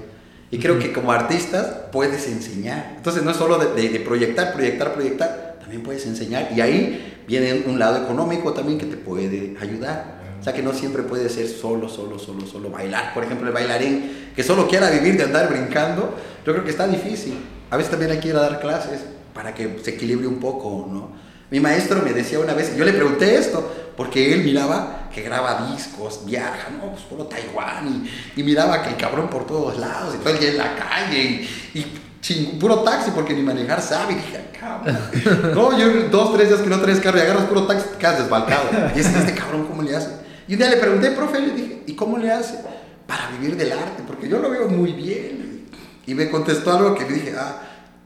Y creo que como artistas puedes enseñar. Entonces no es solo de, de, proyectar, proyectar, proyectar, también puedes enseñar. Y ahí viene un lado económico también que te puede ayudar. O sea que no siempre puede ser solo, solo, solo, solo bailar. Por ejemplo, el bailarín que solo quiera vivir de andar brincando, yo creo que está difícil. A veces también hay que ir a dar clases para que se equilibre un poco, ¿no? Mi maestro me decía una vez, yo le pregunté esto, porque él miraba que graba discos, viaja, no, pues puro Taiwán, y, miraba que el cabrón por todos lados, y todo el día en la calle, y, puro taxi, porque ni manejar sabe, y dije, cabrón. no, yo dos, tres días que no traes carro y agarras puro taxi, te quedas desbalcado. Y ese, este cabrón, ¿cómo le hace? Y un día le pregunté, profe, le dije, ¿y cómo le hace para vivir del arte? Porque yo lo veo muy bien. Y me contestó algo que le dije, ah,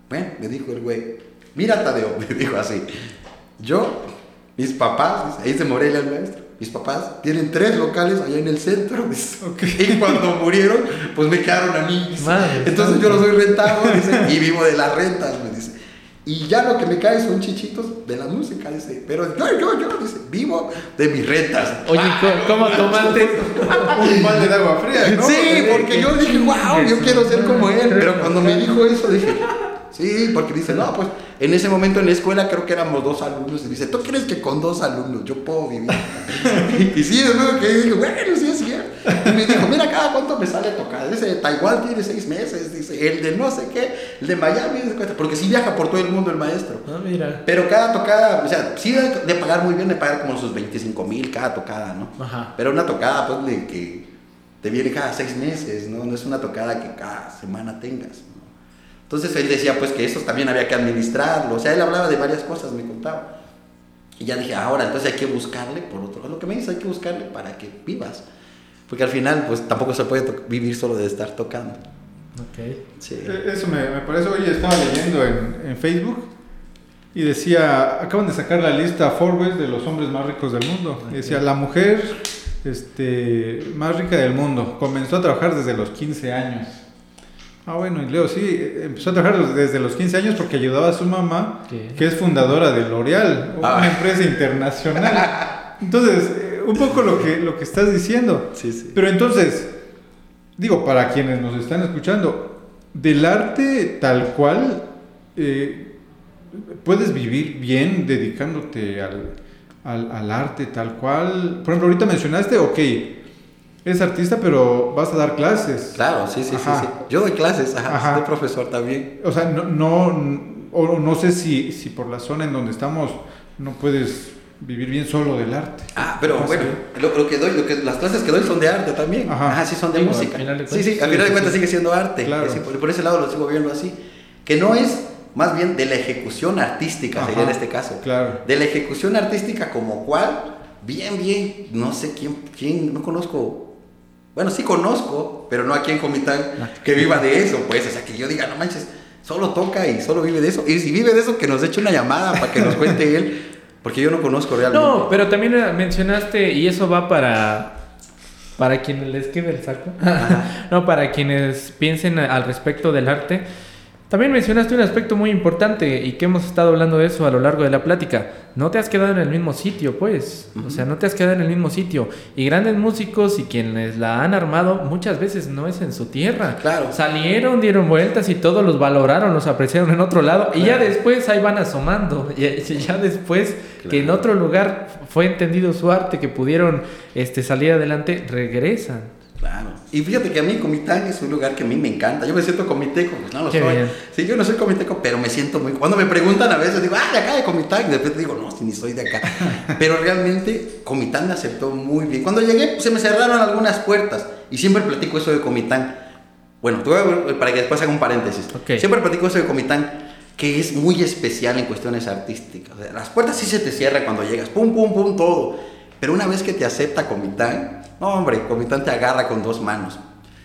bueno, me dijo el güey, mira Tadeo, me dijo así, yo, mis papás, ahí se Morelia el maestro, mis papás tienen tres locales allá en el centro. Y cuando murieron, pues me quedaron a mí. Entonces yo los soy rentado y vivo de las rentas, me dice. Y ya lo que me cae son chichitos de la música, dice. Pero yo, yo, yo, dice, vivo de mis rentas. Oye, ¿cómo, tomaste un balde de agua fría? ¿no? Sí, porque yo dije, wow, yo quiero ser como él. Pero cuando me dijo eso, dije, sí, porque dice, no, pues en ese momento en la escuela creo que éramos dos alumnos. Y dice, ¿tú crees que con dos alumnos yo puedo vivir? y, sí, es luego que dije, bueno, sí es cierto. Y me dijo, mira, cada cuánto me sale a tocar. Dice, Taiwán tiene seis meses. Dice, el de no sé qué, el de Miami, porque sí viaja por todo el mundo el maestro. Ah, mira. Pero cada tocada, o sea, sí de, pagar muy bien, de pagar como sus 25 mil cada tocada, ¿no? Ajá. Pero una tocada, pues, de que te viene cada seis meses, ¿no? No es una tocada que cada semana tengas. Entonces él decía pues que eso también había que administrarlo, o sea, él hablaba de varias cosas, me contaba. Y ya dije, ahora entonces hay que buscarle, por otro lado, lo que me dice, hay que buscarle para que vivas. Porque al final pues tampoco se puede vivir solo de estar tocando. Ok. Sí. E-, eso me, me parece, oye, estaba leyendo en, en Facebook y decía, acaban de sacar la lista Forbes de los hombres más ricos del mundo. Y decía, la mujer este, más rica del mundo comenzó a trabajar desde los 15 años. Ah, bueno, y Leo sí, empezó a trabajar desde los 15 años porque ayudaba a su mamá, que es fundadora de L'Oreal, una ah. empresa internacional. Entonces, eh, un poco lo que, lo que estás diciendo. Sí, sí. Pero entonces, digo, para quienes nos están escuchando, del arte tal cual, eh, puedes vivir bien dedicándote al, al, al arte tal cual. Por ejemplo, ahorita mencionaste, ok es artista, pero vas a dar clases. Claro, sí, sí, sí, sí, Yo doy clases, ajá, soy profesor también. O sea, no, no, o no sé si, si por la zona en donde estamos no puedes vivir bien solo del arte. Ah, pero bueno, lo, que doy, lo que, las clases que doy son de arte también. Ajá, sí, son de música. sí, sí, al final de cuentas sigue siendo arte. Claro. por, ese lado lo sigo viendo así. Que no es más bien de la ejecución artística, sería en este caso. Claro. De la ejecución artística como cual, bien, bien, no sé quién, quién, no conozco bueno, sí conozco, pero no aquí en Comitán que viva de eso, pues. O sea, que yo diga, no manches, solo toca y solo vive de eso. Y si vive de eso, que nos eche una llamada para que nos cuente él, porque yo no conozco realmente. No, pero también mencionaste, y eso va para. Para quienes les quede el saco. no, para quienes piensen al respecto del arte también mencionaste un aspecto muy importante y que hemos estado hablando de eso a lo largo de la plática. No te has quedado en el mismo sitio, pues. O sea, no te has quedado en el mismo sitio. Y grandes músicos y quienes la han armado muchas veces no es en su tierra. Claro. Salieron, dieron vueltas y todos los valoraron, los apreciaron en otro lado. Y ya después ahí van asomando. Y ya después que en otro lugar fue entendido su arte, que pudieron este, salir adelante, regresan. Claro. Y fíjate que a mí Comitán es un lugar que a mí me encanta. Yo me siento comiteco, pues no lo soy. Sí, yo no soy comiteco, pero me siento muy... Cuando me preguntan a veces, digo, ah, de acá de Comitán. Y de repente digo, no, si ni soy de acá. pero realmente Comitán me aceptó muy bien. Cuando llegué, se me cerraron algunas puertas. Y siempre platico eso de Comitán. Bueno, a- para que después haga un paréntesis. Ok. Siempre platico eso de Comitán, que es muy especial en cuestiones artísticas. O sea, las puertas sí se te cierran cuando llegas, pum, pum, pum, todo. Pero una vez que te acepta Comitán, no, hombre, Comitán te agarra con dos manos.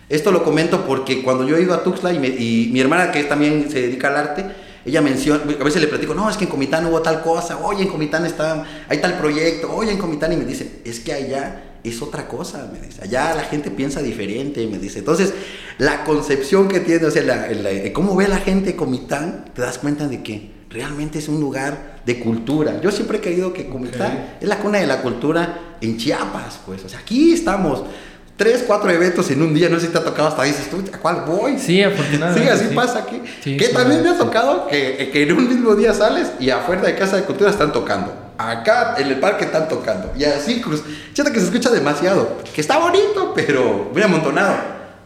Esto lo comento porque cuando yo he ido a Tuxtla y, mi hermana, que también se dedica al arte, ella menciona, a veces le platico, no, es que en Comitán hubo tal cosa, oye, en Comitán está, hay tal proyecto, oye, en Comitán, y me dice, es que allá es otra cosa, me dice, allá la gente piensa diferente, me dice. Entonces, la concepción que tiene, o sea, la- cómo ve la gente Comitán, te das cuenta de que realmente es un lugar de cultura. Yo siempre he querido que Comitán Ok. es la cuna de la cultura en Chiapas, pues, o sea, aquí estamos. Tres, cuatro eventos en un día, no sé si te ha tocado hasta dices tú, ¿a cuál voy? Sí, Sí, afortunadamente. así sí. pasa aquí. Sí, que sí. también me ha tocado que, que en un mismo día sales y afuera de Casa de Cultura están tocando. Acá en el parque están tocando. Y así, cruz. Fíjate que se escucha demasiado. Que está bonito, pero muy amontonado.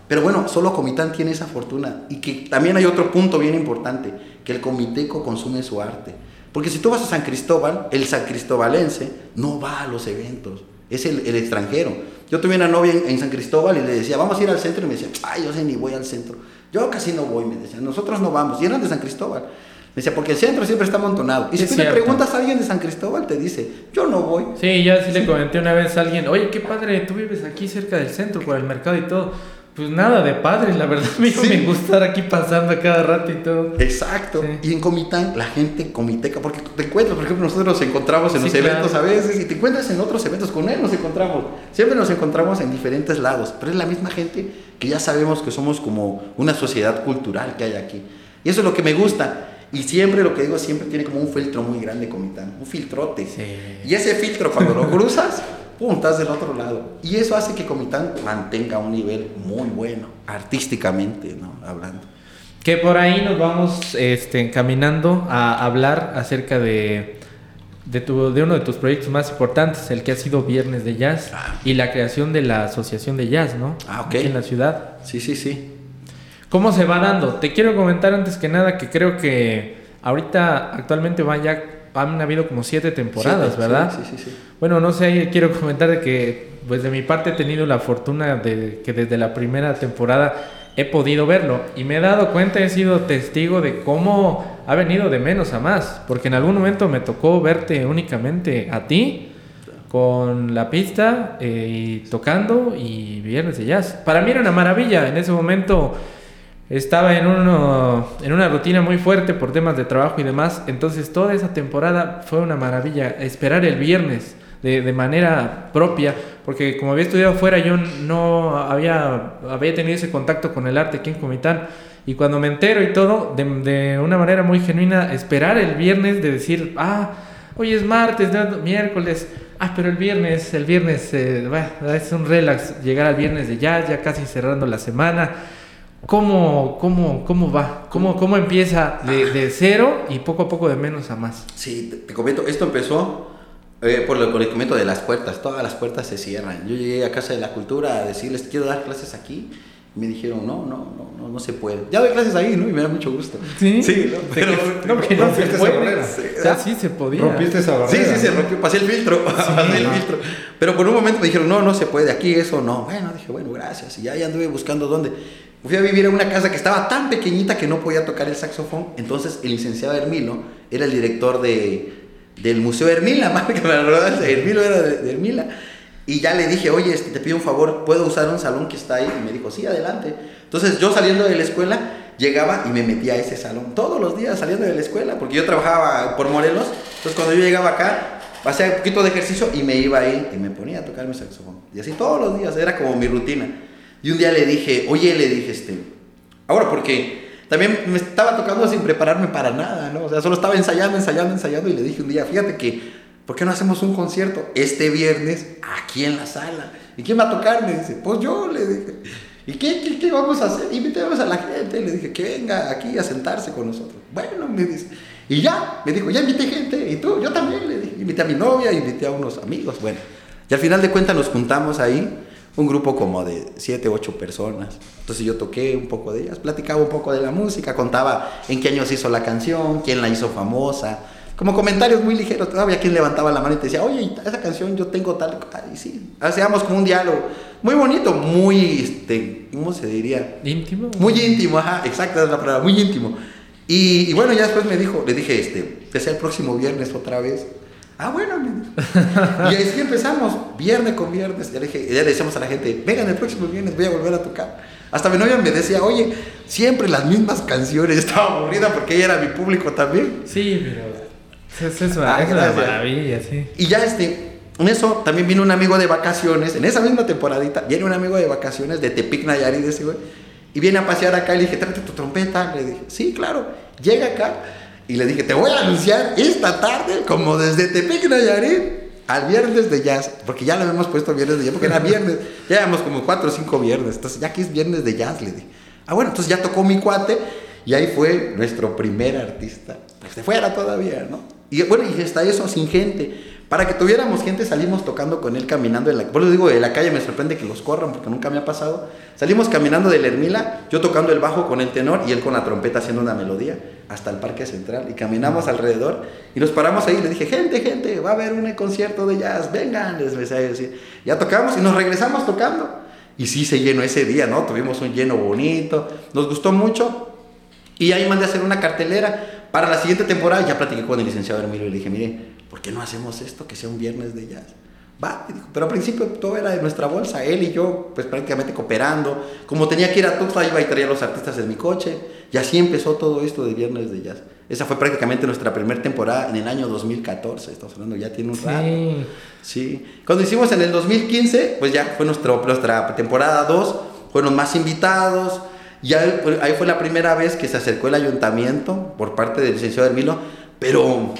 Pero bueno, solo Comitán tiene esa fortuna. Y que también hay otro punto bien importante: que el comiteco consume su arte. Porque si tú vas a San Cristóbal, el san cristobalense no va a los eventos. Es el, el extranjero. Yo tuve una novia en, en San Cristóbal y le decía, vamos a ir al centro. Y me decía, ay, yo sé ni voy al centro. Yo casi no voy, me decía. Nosotros no vamos. Y eran de San Cristóbal. Me decía, porque el centro siempre está amontonado. Y si Es tú le cierto. preguntas a alguien de San Cristóbal, te dice, yo no voy. Sí, yo sí le comenté una vez a alguien, oye, qué padre, tú vives aquí cerca del centro, por el mercado y todo. Pues nada de padre, la verdad, no Sí. me gusta estar aquí pasando a cada rato y todo. Exacto. Sí. Y en Comitán, la gente comiteca, porque te encuentras, por ejemplo, nosotros nos encontramos en Sí, los claro. eventos a veces y te encuentras en otros eventos, con él nos encontramos. Siempre nos encontramos en diferentes lados, pero es la misma gente que ya sabemos que somos como una sociedad cultural que hay aquí. Y eso es lo que me gusta. Y siempre lo que digo, siempre tiene como un filtro muy grande Comitán, un filtrote. Sí. Y ese filtro cuando lo cruzas, pum, estás del otro lado. Y eso hace que Comitán mantenga un nivel muy bueno, artísticamente, ¿no? Hablando. Que por ahí nos vamos este, encaminando a hablar acerca de, de, tu- de uno de tus proyectos más importantes, el que ha sido Viernes de Jazz Ah. y la creación de la Asociación de Jazz, ¿no? Ah, ok. Aquí en la ciudad. Sí, sí, sí. ¿Cómo se va dando? Te quiero comentar antes que nada que creo que ahorita actualmente van ya, han habido como siete temporadas, Siete, ¿verdad? Sí, sí, sí. Bueno, no sé, quiero comentar de que, pues de mi parte he tenido la fortuna de que desde la primera temporada he podido verlo y me he dado cuenta, he sido testigo de cómo ha venido de menos a más, porque en algún momento me tocó verte únicamente a ti con la pista eh, y tocando y viernes de jazz. Para mí era una maravilla, en ese momento estaba en, uno, en una rutina muy fuerte por temas de trabajo y demás, entonces toda esa temporada fue una maravilla. Esperar el viernes de, de manera propia, porque como había estudiado fuera, yo no había, había tenido ese contacto con el arte aquí en Comitán. Y cuando me entero y todo, de, de una manera muy genuina, esperar el viernes de decir, ah, hoy es martes, ¿no? miércoles, ah, pero el viernes, el viernes, eh, es un relax, llegar al viernes de ya, ya casi cerrando la semana. ¿Cómo, cómo, cómo va? ¿Cómo, cómo empieza de, de cero y poco a poco de menos a más? Sí, te, comento, esto empezó eh, por lo que comento de las puertas. Todas las puertas se cierran. Yo llegué a Casa de la Cultura a decirles, quiero dar clases aquí. Y me dijeron, no, no, no, no, no se puede. Ya doy clases ahí, ¿no? Y me da mucho gusto. Sí, Sí, ¿no? pero no, que no se rompiste esa puede. barrera. O sea, sí se podía. Rompiste esa barrera. Sí, sí, se rompió, pasé el filtro, pasé el filtro. Pero por un momento me dijeron, no, no se puede, aquí eso no. Bueno, dije, bueno, gracias. Y ya, ya anduve buscando dónde. Fui a vivir en una casa que estaba tan pequeñita que no podía tocar el saxofón. Entonces el licenciado Hermilo era el director de, del Museo Hermila, más que me Hermilo era de, de Hermila. Y ya le dije, oye, este, te pido un favor, ¿puedo usar un salón que está ahí? Y me dijo, sí, adelante. Entonces yo saliendo de la escuela, llegaba y me metía a ese salón todos los días saliendo de la escuela, porque yo trabajaba por Morelos. Entonces cuando yo llegaba acá, hacía un poquito de ejercicio y me iba ahí y me ponía a tocar mi saxofón. Y así todos los días, era como mi rutina. Y un día le dije, oye, le dije, este, ahora porque también me estaba tocando sin prepararme para nada, ¿no? O sea, solo estaba ensayando, ensayando, ensayando y le dije un día, fíjate que, ¿por qué no hacemos un concierto este viernes aquí en la sala? ¿Y quién va a tocar? Me dice, pues yo, le dije. ¿Y qué, qué, qué vamos a hacer? Invitemos a la gente. Le dije, que venga aquí a sentarse con nosotros. Bueno, me dice. Y ya, me dijo, ya invité gente. Y tú, yo también, le dije. Invité a mi novia, invité a unos amigos. Bueno, y al final de cuentas nos juntamos ahí, un grupo como de siete, ocho personas. Entonces yo toqué un poco de ellas, platicaba un poco de la música, contaba en qué años hizo la canción, quién la hizo famosa. Como comentarios muy ligeros, todavía quien levantaba la mano y te decía, oye, esa canción yo tengo tal. Y sí, hacíamos como un diálogo. muy bonito, muy, este, ¿cómo se diría? ¿Íntimo? Muy íntimo, ajá, exacta es la palabra, muy íntimo. Y, y bueno, ya después me dijo, le dije, este, que sea el próximo viernes otra vez. Ah, bueno, me dijo. Y así empezamos, viernes con viernes. Ya le, dije, ya le decíamos a la gente, vengan el próximo viernes, voy a volver a tocar. Hasta mi novia me decía, oye, siempre las mismas canciones. Estaba aburrida porque ella era mi público también. Sí, pero es, es, Ah, es una maravilla, sí. Y ya este, en eso también vino un amigo de vacaciones, en esa misma temporadita, viene un amigo de vacaciones de Tepic Nayarit, ese güey, y viene a pasear acá y le dije, tráete tu trompeta. Le dije, sí, claro, llega acá. Y le dije, te voy a anunciar esta tarde, como desde Tepic Nayarit, al viernes de jazz, porque ya lo habíamos puesto viernes de jazz, porque era viernes, ya llevamos como cuatro o cinco viernes, entonces ya que es viernes de jazz, le dije. Ah, bueno, entonces ya tocó mi cuate, y ahí fue nuestro primer artista, pues de fuera todavía, ¿no? Y bueno, y hasta eso sin gente. Para que tuviéramos gente, salimos tocando con él caminando en la Por eso digo, de la calle me sorprende que los corran porque nunca me ha pasado. Salimos caminando de la Hermila, yo tocando el bajo con el tenor y él con la trompeta haciendo una melodía hasta el Parque Central. Y caminamos alrededor y nos paramos ahí. y dije, gente, gente, va a haber un concierto de jazz, vengan, les empecé a decir. Ya tocamos y nos regresamos tocando. Y sí se llenó ese día, ¿no? Tuvimos un lleno bonito, nos gustó mucho. Y ahí mandé a hacer una cartelera para la siguiente temporada. Ya platiqué con el licenciado Hermilo y le dije, mire, ¿por qué no hacemos esto que sea un viernes de jazz? Va, dijo, pero al principio todo era de nuestra bolsa, él y yo, pues prácticamente cooperando. Como tenía que ir a Tuxtla, iba y traía a los artistas en mi coche. Y así empezó todo esto de viernes de jazz. Esa fue prácticamente nuestra primera temporada en el año 2014. Estamos hablando, ya tiene un rato. Sí. Sí. Cuando hicimos en el 2015, pues ya fue nuestro, nuestra temporada 2, fueron más invitados. Ya ahí- ahí fue la primera vez que se acercó el ayuntamiento por parte del licenciado Hermilo, pero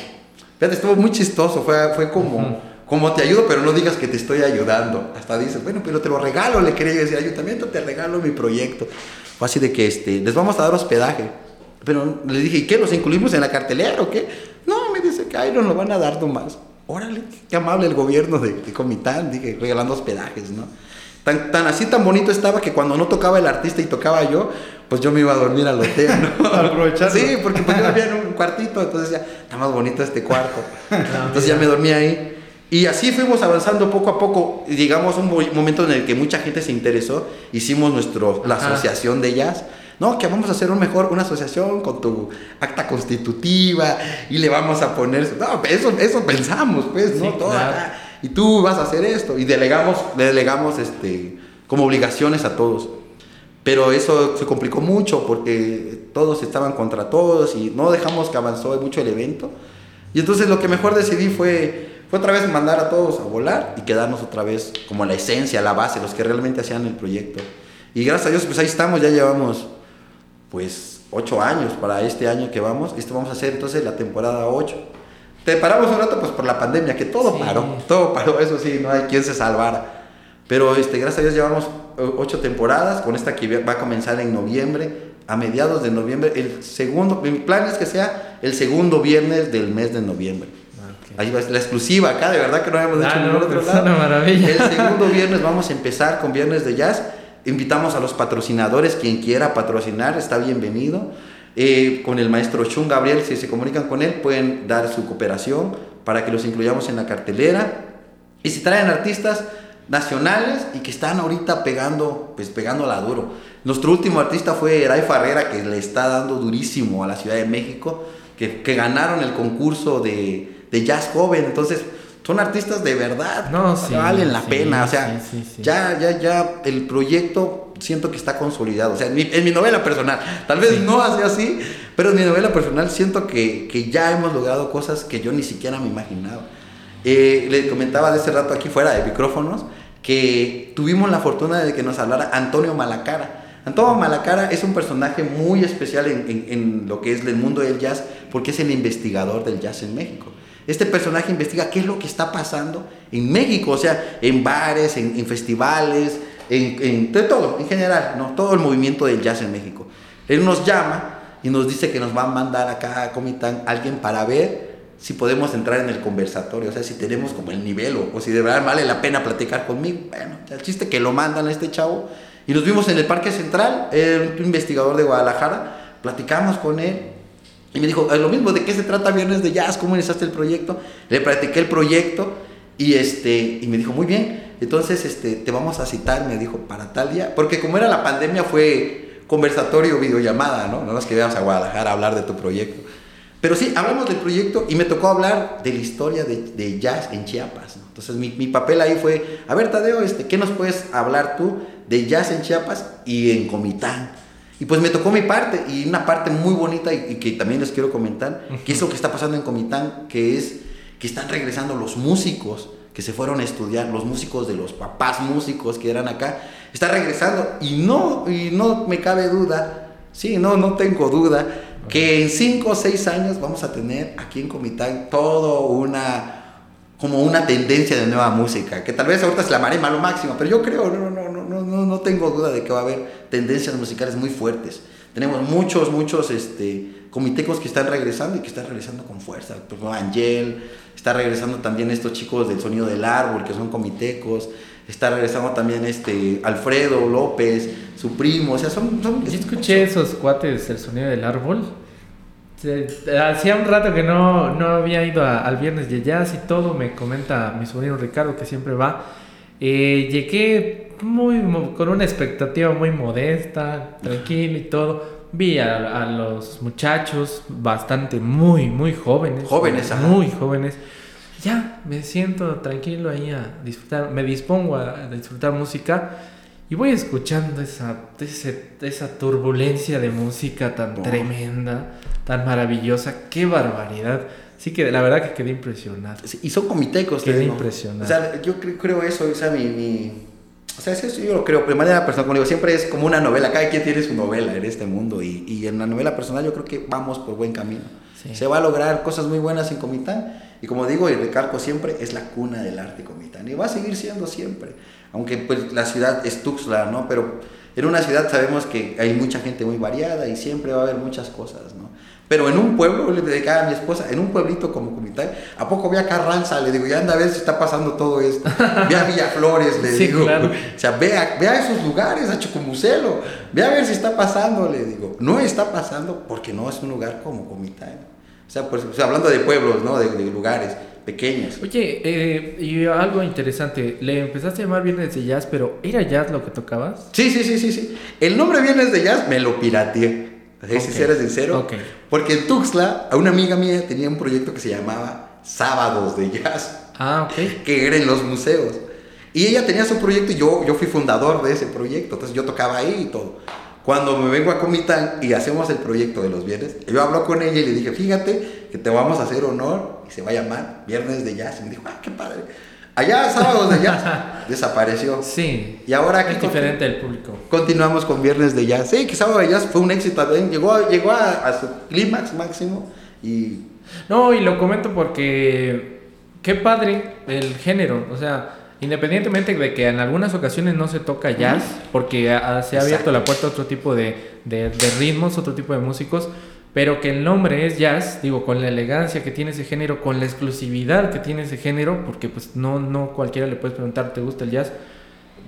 fíjate, estuvo muy chistoso, fue, fue como, Ujú. como te ayudo, pero no digas que te estoy ayudando. Hasta dices, bueno, pero te lo regalo, le quería decir, ayuntamiento, te regalo mi proyecto. Fue así de que este, les vamos a dar hospedaje. Pero le dije, ¿y qué? ¿Los incluimos en la cartelera o qué? No, me dice que ahí nos lo van a dar nomás. Órale, qué amable el gobierno de, de Comitán, dije, regalando hospedajes, ¿no? Tan, tan así, tan bonito estaba que cuando no tocaba el artista y tocaba yo, pues yo me iba a dormir al hotel, ¿no? Aprovecharlo. Sí, porque pues yo vivía en un cuartito, entonces ya, está más bonito este cuarto. Entonces ya me dormí ahí. Y así fuimos avanzando poco a poco. Y Llegamos a un mo- momento en el que mucha gente se interesó. Hicimos nuestro, la Ajá. asociación de jazz. No, que vamos a hacer un mejor, una asociación con tu acta constitutiva y le vamos a poner. No, eso, eso pensamos, pues, ¿no? Sí, Todo claro. acá. Y tú vas a hacer esto. Y delegamos, le delegamos este, como obligaciones a todos. Pero eso se complicó mucho porque todos estaban contra todos y no dejamos que avanzó mucho el evento. Y entonces lo que mejor decidí fue, fue otra vez mandar a todos a volar y quedarnos otra vez como la esencia, la base, los que realmente hacían el proyecto. Y gracias a Dios, pues ahí estamos, ya llevamos pues ocho años para este año que vamos. Esto vamos a hacer entonces la temporada 8. Te paramos un rato pues por la pandemia, que todo Sí. paró, todo paró, eso sí, no hay quien se salvara. Pero este, gracias a Dios llevamos ocho temporadas, con esta que va a comenzar en noviembre, a mediados de noviembre, el segundo, mi plan es que sea el segundo viernes del mes de noviembre. Ok. Ahí va la exclusiva acá, de verdad que no habíamos Ah, hecho en no, otro pues, lado. maravilla. El segundo viernes vamos a empezar con Viernes de Jazz. Invitamos a los patrocinadores, quien quiera patrocinar, está bienvenido. Eh, con el maestro Chun Gabriel, si se comunican con él, pueden dar su cooperación para que los incluyamos en la cartelera. Y si traen artistas nacionales y que están ahorita pegando, pues pegándola duro. Nuestro último artista fue Eray Farrera, que le está dando durísimo a la Ciudad de México, que, que ganaron el concurso de, de jazz joven. Entonces, son artistas de verdad, No, sí, valen la sí, pena. O sea, sí, ya, ya, ya el proyecto siento que está consolidado. O sea, en mi, en mi novela personal, tal vez no así así, pero en mi novela personal siento que, que ya hemos logrado cosas que yo ni siquiera me imaginaba. Eh, le comentaba de ese rato aquí fuera de micrófonos que tuvimos la fortuna de que nos hablara Antonio Malacara. Antonio Malacara es un personaje muy especial en, en- en lo que es el mundo del jazz porque es el investigador del jazz en México. Este personaje investiga qué es lo que está pasando en México, o sea, en bares, en, en festivales, en, de todo, en general, ¿no? todo el movimiento del jazz en México. Él nos llama y nos dice que nos va a mandar acá a Comitán alguien para ver si podemos entrar en el conversatorio, o sea, si tenemos como el nivel o, o si de verdad vale la pena platicar conmigo. Bueno, el chiste que lo mandan a este chavo y nos vimos en el Parque Central, era un investigador de Guadalajara, platicamos con él y me dijo, "Eh, lo mismo, ¿de qué se trata Viernes de Jazz? ¿Cómo iniciaste el proyecto? Le platiqué el proyecto y, este, y me dijo, muy bien, entonces este, te vamos a citar, me dijo, para tal día, porque como era la pandemia fue conversatorio, videollamada, ¿no? No nos que a Guadalajara a hablar de tu proyecto. Pero sí, hablamos del proyecto y me tocó hablar de la historia de, jazz en Chiapas. Entonces mi, mi, papel ahí fue, a ver Tadeo, este, ¿qué nos puedes hablar tú de jazz en Chiapas y en Comitán? Y pues me tocó mi parte y una parte muy bonita y, que también les quiero comentar, que es lo que está pasando en Comitán, que es que están regresando los músicos que se fueron a estudiar, los músicos de los papás músicos que eran acá, están regresando y no, y no me cabe duda, sí, no, no tengo duda, que en 5 o 6 años vamos a tener aquí en Comitán todo una como una tendencia de nueva música, que tal vez ahorita es la mare malo máximo, pero yo creo, no, no, no, no, no, no tengo duda de que va a haber tendencias musicales muy fuertes. Tenemos muchos, muchos este, comitecos que están regresando y que están regresando con fuerza. Ejemplo, Angel, está regresando también estos chicos del Sonido del Árbol, que son comitecos. Está regresando también este Alfredo López, su primo, o sea, son... son Yo escuché esos cuates del Sonido del Árbol Hacía un rato que no, no había ido al viernes de jazz y todo, me comenta mi sobrino Ricardo que siempre va. Eh, llegué muy, con una expectativa muy modesta, tranquila y todo. Vi a, los muchachos bastante, muy, muy jóvenes. Jóvenes, Muy jóvenes. Ya, me siento tranquilo ahí a disfrutar, me dispongo a disfrutar música y voy escuchando esa, esa turbulencia de música tan tremenda, tan maravillosa. ¡Qué barbaridad! Sí que la verdad que quedé impresionado. y son comitecos. Quedé impresionado. O sea, yo creo, eso, o sea, mi, mi... O sea, eso yo lo creo, de manera personal, como digo, siempre es como una novela, cada quien tiene su novela en este mundo y, y en la novela personal yo creo que vamos por buen camino. Se va a lograr cosas muy buenas en Comitán y como digo y recalco siempre, es la cuna del arte Comitán y va a seguir siendo siempre aunque pues la ciudad es Tuxtla, ¿no? Pero en una ciudad sabemos que hay mucha gente muy variada y siempre va a haber muchas cosas, ¿no? Pero en un pueblo, le dedicaba a mi esposa, en un pueblito como Comitán, ¿a poco ve a Carranza? Le digo, ya anda a ver si está pasando todo esto. Ve a Villaflores, le digo. Claro. O sea, ve a, ve a, esos lugares, a Chocomucelo, ve a ver si está pasando, le digo. No está pasando porque no es un lugar como Comitán. O sea, pues, hablando de pueblos, ¿no? de, de lugares pequeñas. Oye, eh, y algo interesante, le empezaste a llamar Viernes de Jazz, pero ¿era jazz lo que tocabas? Sí, sí, sí, sí, sí. El nombre Viernes de Jazz me lo pirateé, okay. si eres sincero. Okay. Porque en Tuxtla, a una amiga mía tenía un proyecto que se llamaba Sábados de Jazz. Ah, ok. Que era en los museos. Y ella tenía su proyecto y yo, yo fui fundador de ese proyecto, entonces yo tocaba ahí y todo. Cuando me vengo a Comitán y hacemos el proyecto de los viernes, yo hablo con ella y le dije, fíjate que te vamos a hacer honor y se va a llamar Viernes de Jazz. Y me dijo, ah, qué padre. Allá, sábados de jazz, desapareció. Sí. Y ahora aquí. Es diferente del público. Continuamos con Viernes de Jazz. Sí, que sábado de jazz fue un éxito también. Llegó, llegó a, a su clímax máximo y. No, y lo comento porque. Qué padre el género. O sea Independientemente de que en algunas ocasiones no se toca jazz, porque se ha abierto la puerta a otro tipo de, de, ritmos, otro tipo de músicos, pero que el nombre es jazz, digo, con la elegancia que tiene ese género, con la exclusividad que tiene ese género, porque pues no, no cualquiera le puedes preguntar, ¿te gusta el jazz?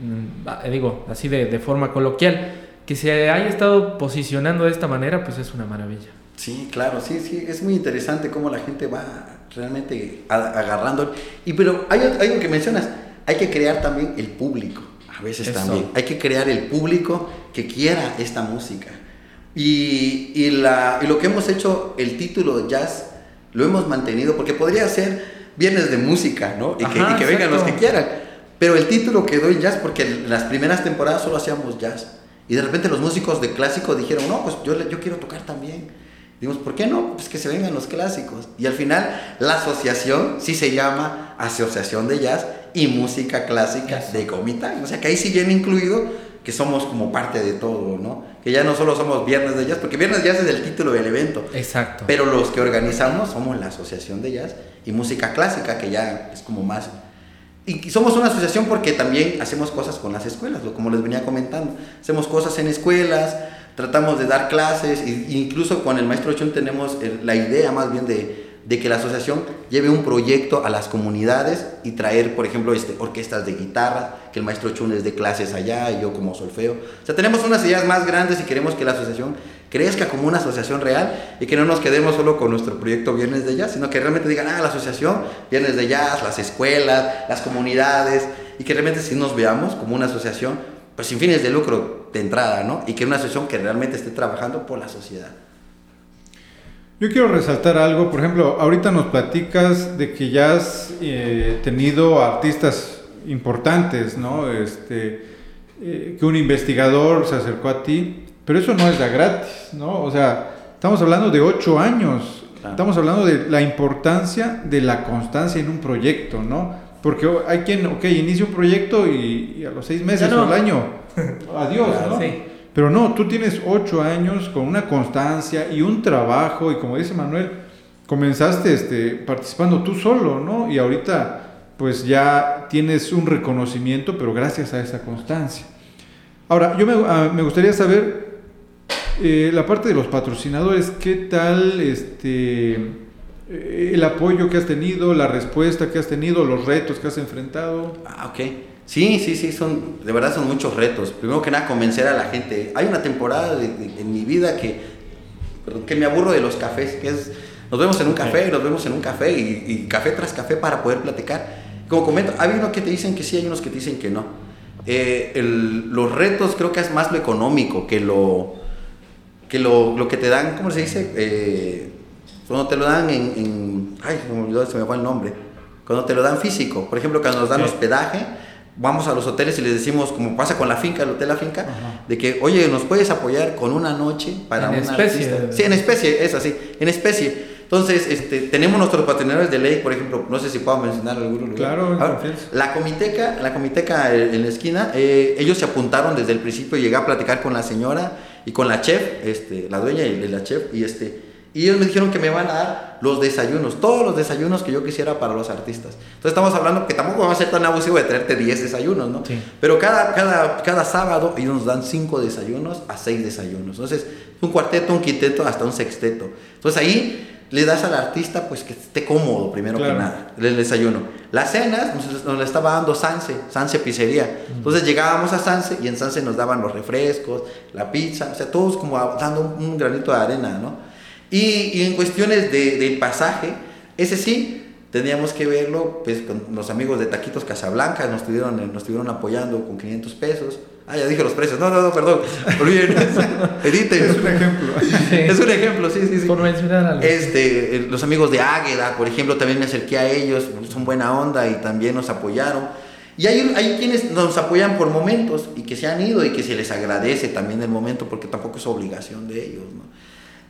Mm, digo, así de, de forma coloquial, que se haya estado posicionando de esta manera, pues es una maravilla. Sí, claro, sí, sí, es muy interesante cómo la gente va realmente agarrando. Y pero hay algo que mencionas, hay que crear también el público, a veces también. Hay que crear el público que quiera esta música. Y, y, la, y lo que hemos hecho, el título jazz, lo hemos mantenido, porque podría ser viernes de música, ¿no? Y, que, y que vengan los que quieran. Pero el título quedó en jazz porque en las primeras temporadas solo hacíamos jazz. Y de repente los músicos de clásico dijeron, no, pues yo, yo quiero tocar también. Dijimos, ¿por qué no? Pues que se vengan los clásicos. Y al final la asociación sí se llama Asociación de Jazz y Música Clásica de Comitán. O sea que ahí sí viene incluido que somos como parte de todo, ¿no? Que ya no solo somos Viernes de Jazz, porque Viernes de Jazz es el título del evento. Exacto. Pero los que organizamos somos la Asociación de Jazz y Música Clásica, que ya es como más... Y somos una asociación porque también hacemos cosas con las escuelas, como les venía comentando. Hacemos cosas en escuelas, tratamos de dar clases, e incluso con el maestro Chun tenemos la idea más bien de de que la asociación lleve un proyecto a las comunidades y traer, por ejemplo, este, orquestas de guitarra, que el maestro Chun les dé clases allá y yo como solfeo. O sea, tenemos unas ideas más grandes y queremos que la asociación crezca como una asociación real y que no nos quedemos solo con nuestro proyecto Viernes de Jazz, sino que realmente digan, ah, la asociación Viernes de Jazz, las escuelas, las comunidades, y que realmente sí nos veamos como una asociación, pues sin fines de lucro de entrada, ¿no? Y que una asociación que realmente esté trabajando por la sociedad. Yo quiero resaltar algo, por ejemplo, ahorita nos platicas de que ya has eh, tenido artistas importantes, ¿no? Este, eh, que un investigador se acercó a ti, pero eso no es de gratis, ¿no? O sea, estamos hablando de ocho años, estamos hablando de la importancia de la constancia en un proyecto, ¿no? Porque hay quien, ok, inicia un proyecto y, a los seis meses o al año, adiós, ¿no? Sí. Pero no, tú tienes ocho años con una constancia y un trabajo y como dice Manuel, comenzaste este, participando tú solo, ¿no? Y ahorita pues ya tienes un reconocimiento, pero gracias a esa constancia. Ahora, yo me, ah, gustaría saber eh, la parte de los patrocinadores, ¿qué tal este, eh, el apoyo que has tenido, la respuesta que has tenido, los retos que has enfrentado? Ah, ok. Sí, sí, sí, son, de verdad son muchos retos. Primero que nada, convencer a la gente. Hay una temporada en mi vida que, que me aburro de los cafés, que es, nos vemos en un café, nos vemos en un café y, café tras café para poder platicar. Como comento, hay unos que te dicen que sí, hay unos que te dicen que no. Eh, los retos creo que es más lo económico que lo que, lo, lo que te dan, ¿cómo se dice? Eh, cuando te lo dan en, en, Ay, se me olvidó, se me fue el nombre. Cuando te lo dan físico, por ejemplo, cuando nos dan hospedaje vamos a los hoteles y les decimos, como pasa con la finca, el hotel La Finca, de que, oye, ¿nos puedes apoyar con una noche para en una especie. Sí, en especie, es así, en especie. Entonces, este, tenemos nuestros patrocinadores de ley, por ejemplo, no sé si puedo mencionar alguno lugar. Claro, ah, la comiteca, la comiteca en la esquina, eh, ellos se apuntaron desde el principio, llegué a platicar con la señora y con la chef, este, la dueña y la chef, y este, y ellos me dijeron que me van a dar los desayunos, todos los desayunos que yo quisiera para los artistas. Entonces estamos hablando que tampoco vamos a ser tan abusivo de traerte 10 desayunos, ¿no? Sí. Pero cada, cada, cada sábado ellos nos dan 5 desayunos a 6 desayunos. Entonces, un cuarteto, un quinteto, hasta un sexteto. Entonces ahí le das al artista pues que esté cómodo primero que nada, el desayuno. Las cenas nos, nos estaba dando Sanse, Sanse Pizzería. Entonces llegábamos a Sanse y en Sanse nos daban los refrescos, la pizza, o sea, todos como dando un granito de arena, ¿no? Y, en cuestiones de, del pasaje, ese sí, teníamos que verlo pues, con los amigos de Taquitos Casablanca, nos estuvieron, nos estuvieron apoyando con 500 pesos. Ah, ya dije los precios. No, no, no, perdón. Olviden. Editen. Es un ejemplo. Es un ejemplo, sí, sí, sí. Por mencionar algo. Este, los amigos de Águeda, por ejemplo, también me acerqué a ellos. Son buena onda y también nos apoyaron. Y hay, hay quienes nos apoyan por momentos y que se han ido y que se les agradece también el momento porque tampoco es obligación de ellos, ¿no?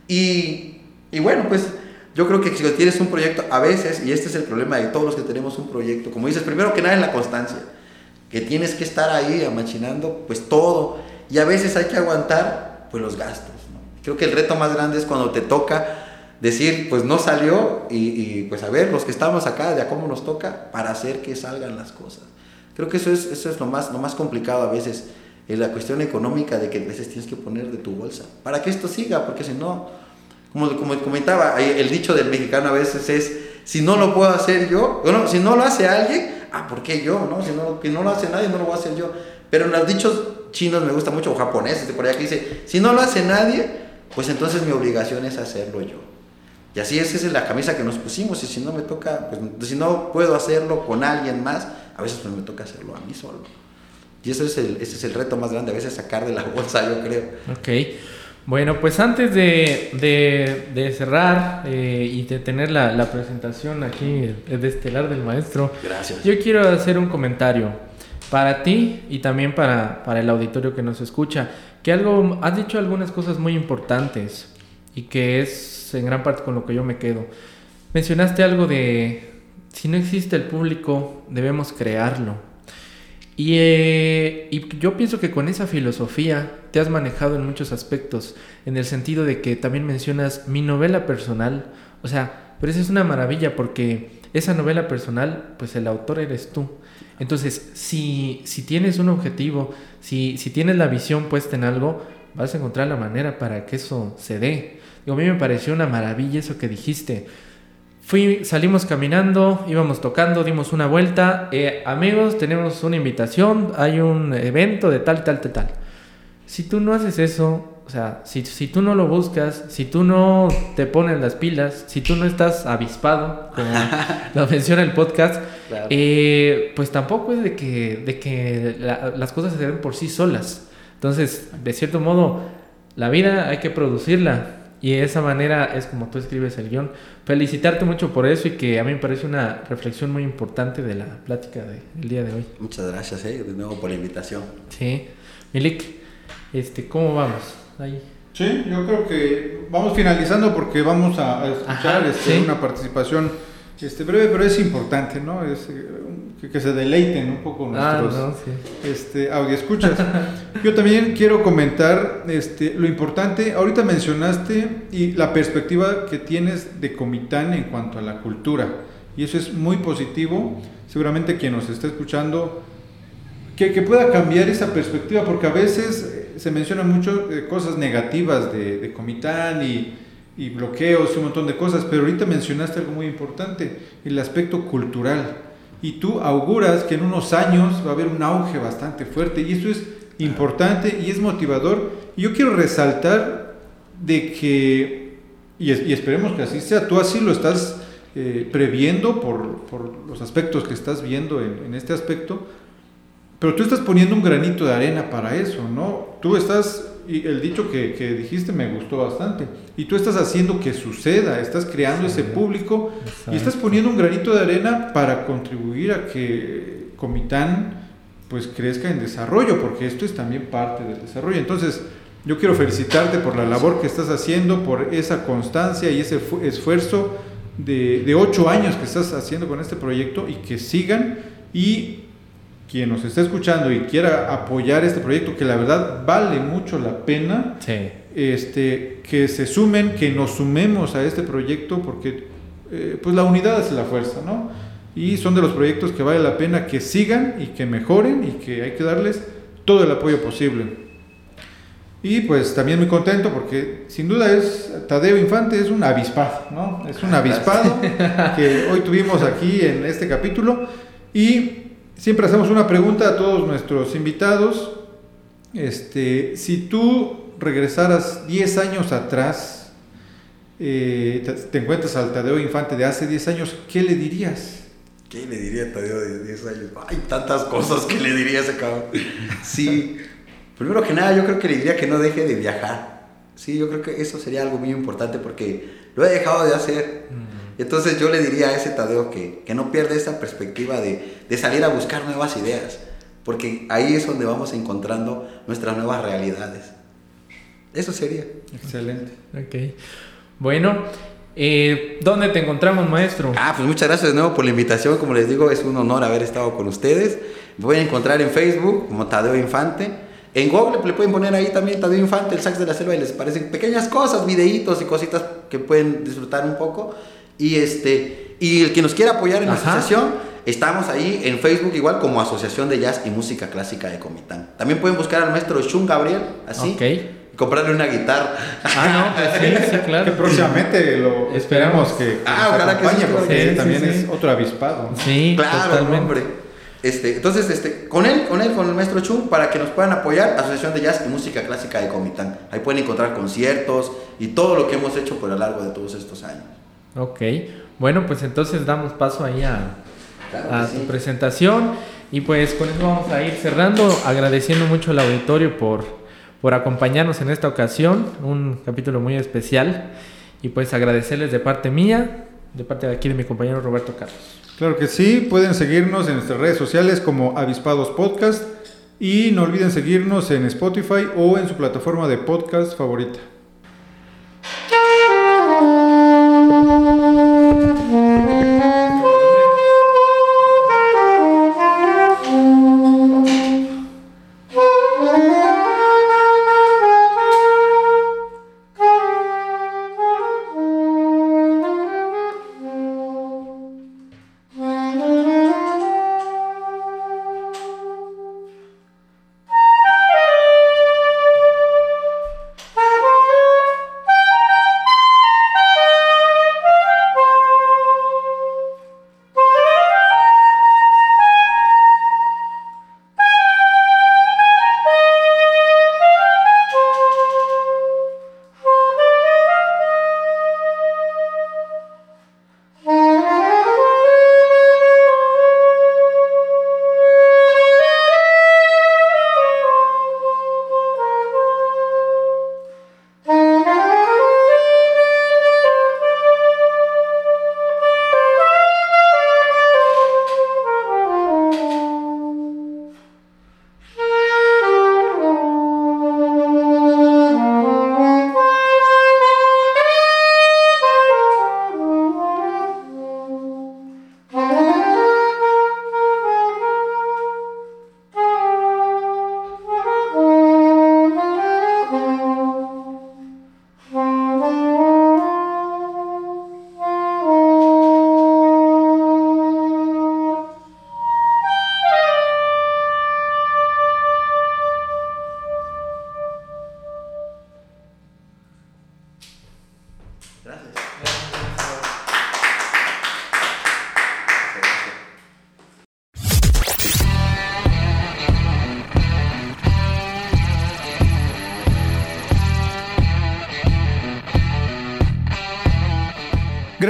Y, y bueno, pues yo creo que si tienes un proyecto, a veces, y este es el problema de todos los que tenemos un proyecto, como dices, primero que nada es la constancia, que tienes que estar ahí amachinando pues todo, y a veces hay que aguantar pues los gastos. Creo que el reto más grande es cuando te toca decir, pues no salió, y, pues a ver, los que estamos acá, de a cómo nos toca, para hacer que salgan las cosas. Creo que eso es, eso es lo, más, lo más complicado a veces es la cuestión económica de que a veces tienes que poner de tu bolsa para que esto siga, porque si no, como, como comentaba, el dicho del mexicano a veces es, si no lo puedo hacer yo, bueno, si no lo hace alguien, ah, ¿por qué yo? No? Si no, que no lo hace nadie, no lo voy a hacer yo. Pero en los dichos chinos me gusta mucho, o japoneses, de por allá que dice, si no lo hace nadie, pues entonces mi obligación es hacerlo yo. Y así es, esa es la camisa que nos pusimos, y si no me toca, pues si no puedo hacerlo con alguien más, a veces pues me toca hacerlo a mí solo. Y ese es el, ese es el reto más grande, a veces sacar de la bolsa, yo creo. Ok. Bueno, pues antes de, de, cerrar eh, y de tener la, la, presentación aquí de Estelar del Maestro, Gracias. yo quiero hacer un comentario para ti y también para, para el auditorio que nos escucha, que algo, has dicho algunas cosas muy importantes y que es en gran parte con lo que yo me quedo. Mencionaste algo de, si no existe el público, debemos crearlo. Eh, y, yo pienso que con esa filosofía te has manejado en muchos aspectos, en el sentido de que también mencionas mi novela personal, o sea, pero eso es una maravilla porque esa novela personal, pues el autor eres tú. Entonces, si, si tienes un objetivo, si, tienes la visión puesta en algo, vas a encontrar la manera para que eso se dé. A mí me pareció una maravilla eso que dijiste Fui, salimos caminando, íbamos tocando, dimos una vuelta. Eh, amigos, tenemos una invitación, hay un evento de tal, tal, tal, tal. Si tú no haces eso, O sea, si, si tú no lo buscas, si tú no te pones las pilas, si tú no estás avispado, como lo menciona el podcast, Claro. eh, pues tampoco es de que, de que la- las cosas se den por sí solas. Entonces, de cierto modo, la vida hay que producirla. Y de esa manera es como tú escribes el guion. Felicitarte mucho por eso y que a mí me parece una reflexión muy importante de la plática de- del día de hoy. Muchas gracias, eh, de nuevo por la invitación. Sí. Milik, este, ¿cómo vamos? Ahí. Sí, yo creo que vamos finalizando porque vamos a, a escuchar Ajá, este, sí. una participación este, breve, pero es importante, ¿no? Es, eh, que, que se deleiten un poco Ah, nuestros no, sí. este, escuchas. Yo también quiero comentar este, lo importante, ahorita mencionaste y la perspectiva que tienes de Comitán en cuanto a la cultura, y eso es muy positivo, seguramente quien nos está escuchando, que, que pueda cambiar esa perspectiva, porque a veces eh, se mencionan mucho eh, cosas negativas de, de Comitán y, y bloqueos y un montón de cosas, pero ahorita mencionaste algo muy importante, el aspecto cultural. Y tú auguras que en unos años va a haber un auge bastante fuerte y eso es importante y es motivador. Y yo quiero resaltar de que, y, y esperemos que así sea, tú así lo estás eh, previendo por, por los aspectos que estás viendo en, en este aspecto, pero tú estás poniendo un granito de arena para eso, ¿no? Tú estás, y el dicho que, que dijiste me gustó bastante, y tú estás haciendo que suceda, estás creando Sí. ese público y estás poniendo un granito de arena para contribuir a que Comitán pues crezca en desarrollo, porque esto es también parte del desarrollo. Entonces, yo quiero felicitarte por la labor que estás haciendo, por esa constancia y ese fu- esfuerzo de, de ocho años que estás haciendo con este proyecto y que sigan y quien nos está escuchando y quiera apoyar este proyecto, que la verdad vale mucho la pena, Sí. este, que se sumen, que nos sumemos a este proyecto, porque eh, pues la unidad es la fuerza, ¿no? Y son de los proyectos que vale la pena que sigan y que mejoren y que hay que darles todo el apoyo posible. Y pues también muy contento porque sin duda es Tadeo Infante es un avispado, ¿no? Es un avispado que hoy tuvimos aquí en este capítulo y siempre hacemos una pregunta a todos nuestros invitados. Este, si tú regresaras 10 años atrás, eh, te, te encuentras al Tadeo Infante de hace 10 años, ¿qué le dirías? ¿Qué le diría a Tadeo de 10 años? Hay tantas cosas que le diría a ese cabrón. Sí. Primero que nada, yo creo que le diría que no deje de viajar. Sí, yo creo que eso sería algo muy importante porque lo he dejado de hacer. Entonces yo le diría a ese Tadeo que, que no pierda esa perspectiva de, de salir a buscar nuevas ideas. Porque ahí es donde vamos encontrando nuestras nuevas realidades. Eso sería. Excelente. Ok. Bueno, eh, ¿dónde te encontramos, maestro? Ah, pues muchas gracias de nuevo por la invitación. Como les digo, es un honor haber estado con ustedes. Me voy a encontrar en Facebook como Tadeo Infante. En Google le pueden poner ahí también Tadeo Infante, el sax de la selva, y les parecen pequeñas cosas, videitos y cositas que pueden disfrutar un poco. Y este y el que nos quiera apoyar en la asociación, estamos ahí en Facebook igual como Asociación de Jazz y Música Clásica de Comitán. También pueden buscar al maestro Shun Gabriel, así, y comprarle una guitarra. Ah, no, pues sí, sí, Que claro. próximamente lo esperamos que, que Ah, nos ojalá que sí, porque sí, ese sí, también sí. es otro avispado. Sí, Claro, totalmente. hombre. Este, entonces, este, con él, con él, con el maestro Chung, para que nos puedan apoyar, Asociación de Jazz y Música Clásica de Comitán. Ahí pueden encontrar conciertos y todo lo que hemos hecho por a lo largo de todos estos años. Ok. Bueno, pues entonces damos paso ahí a, Claro a que tu sí. presentación. Y pues con eso vamos a ir cerrando, agradeciendo mucho al auditorio por, por acompañarnos en esta ocasión, un capítulo muy especial. Y pues agradecerles de parte mía, de parte de aquí de mi compañero Roberto Carlos. Claro que sí, pueden seguirnos en nuestras redes sociales como Avispados Podcast y no olviden seguirnos en Spotify o en su plataforma de podcast favorita.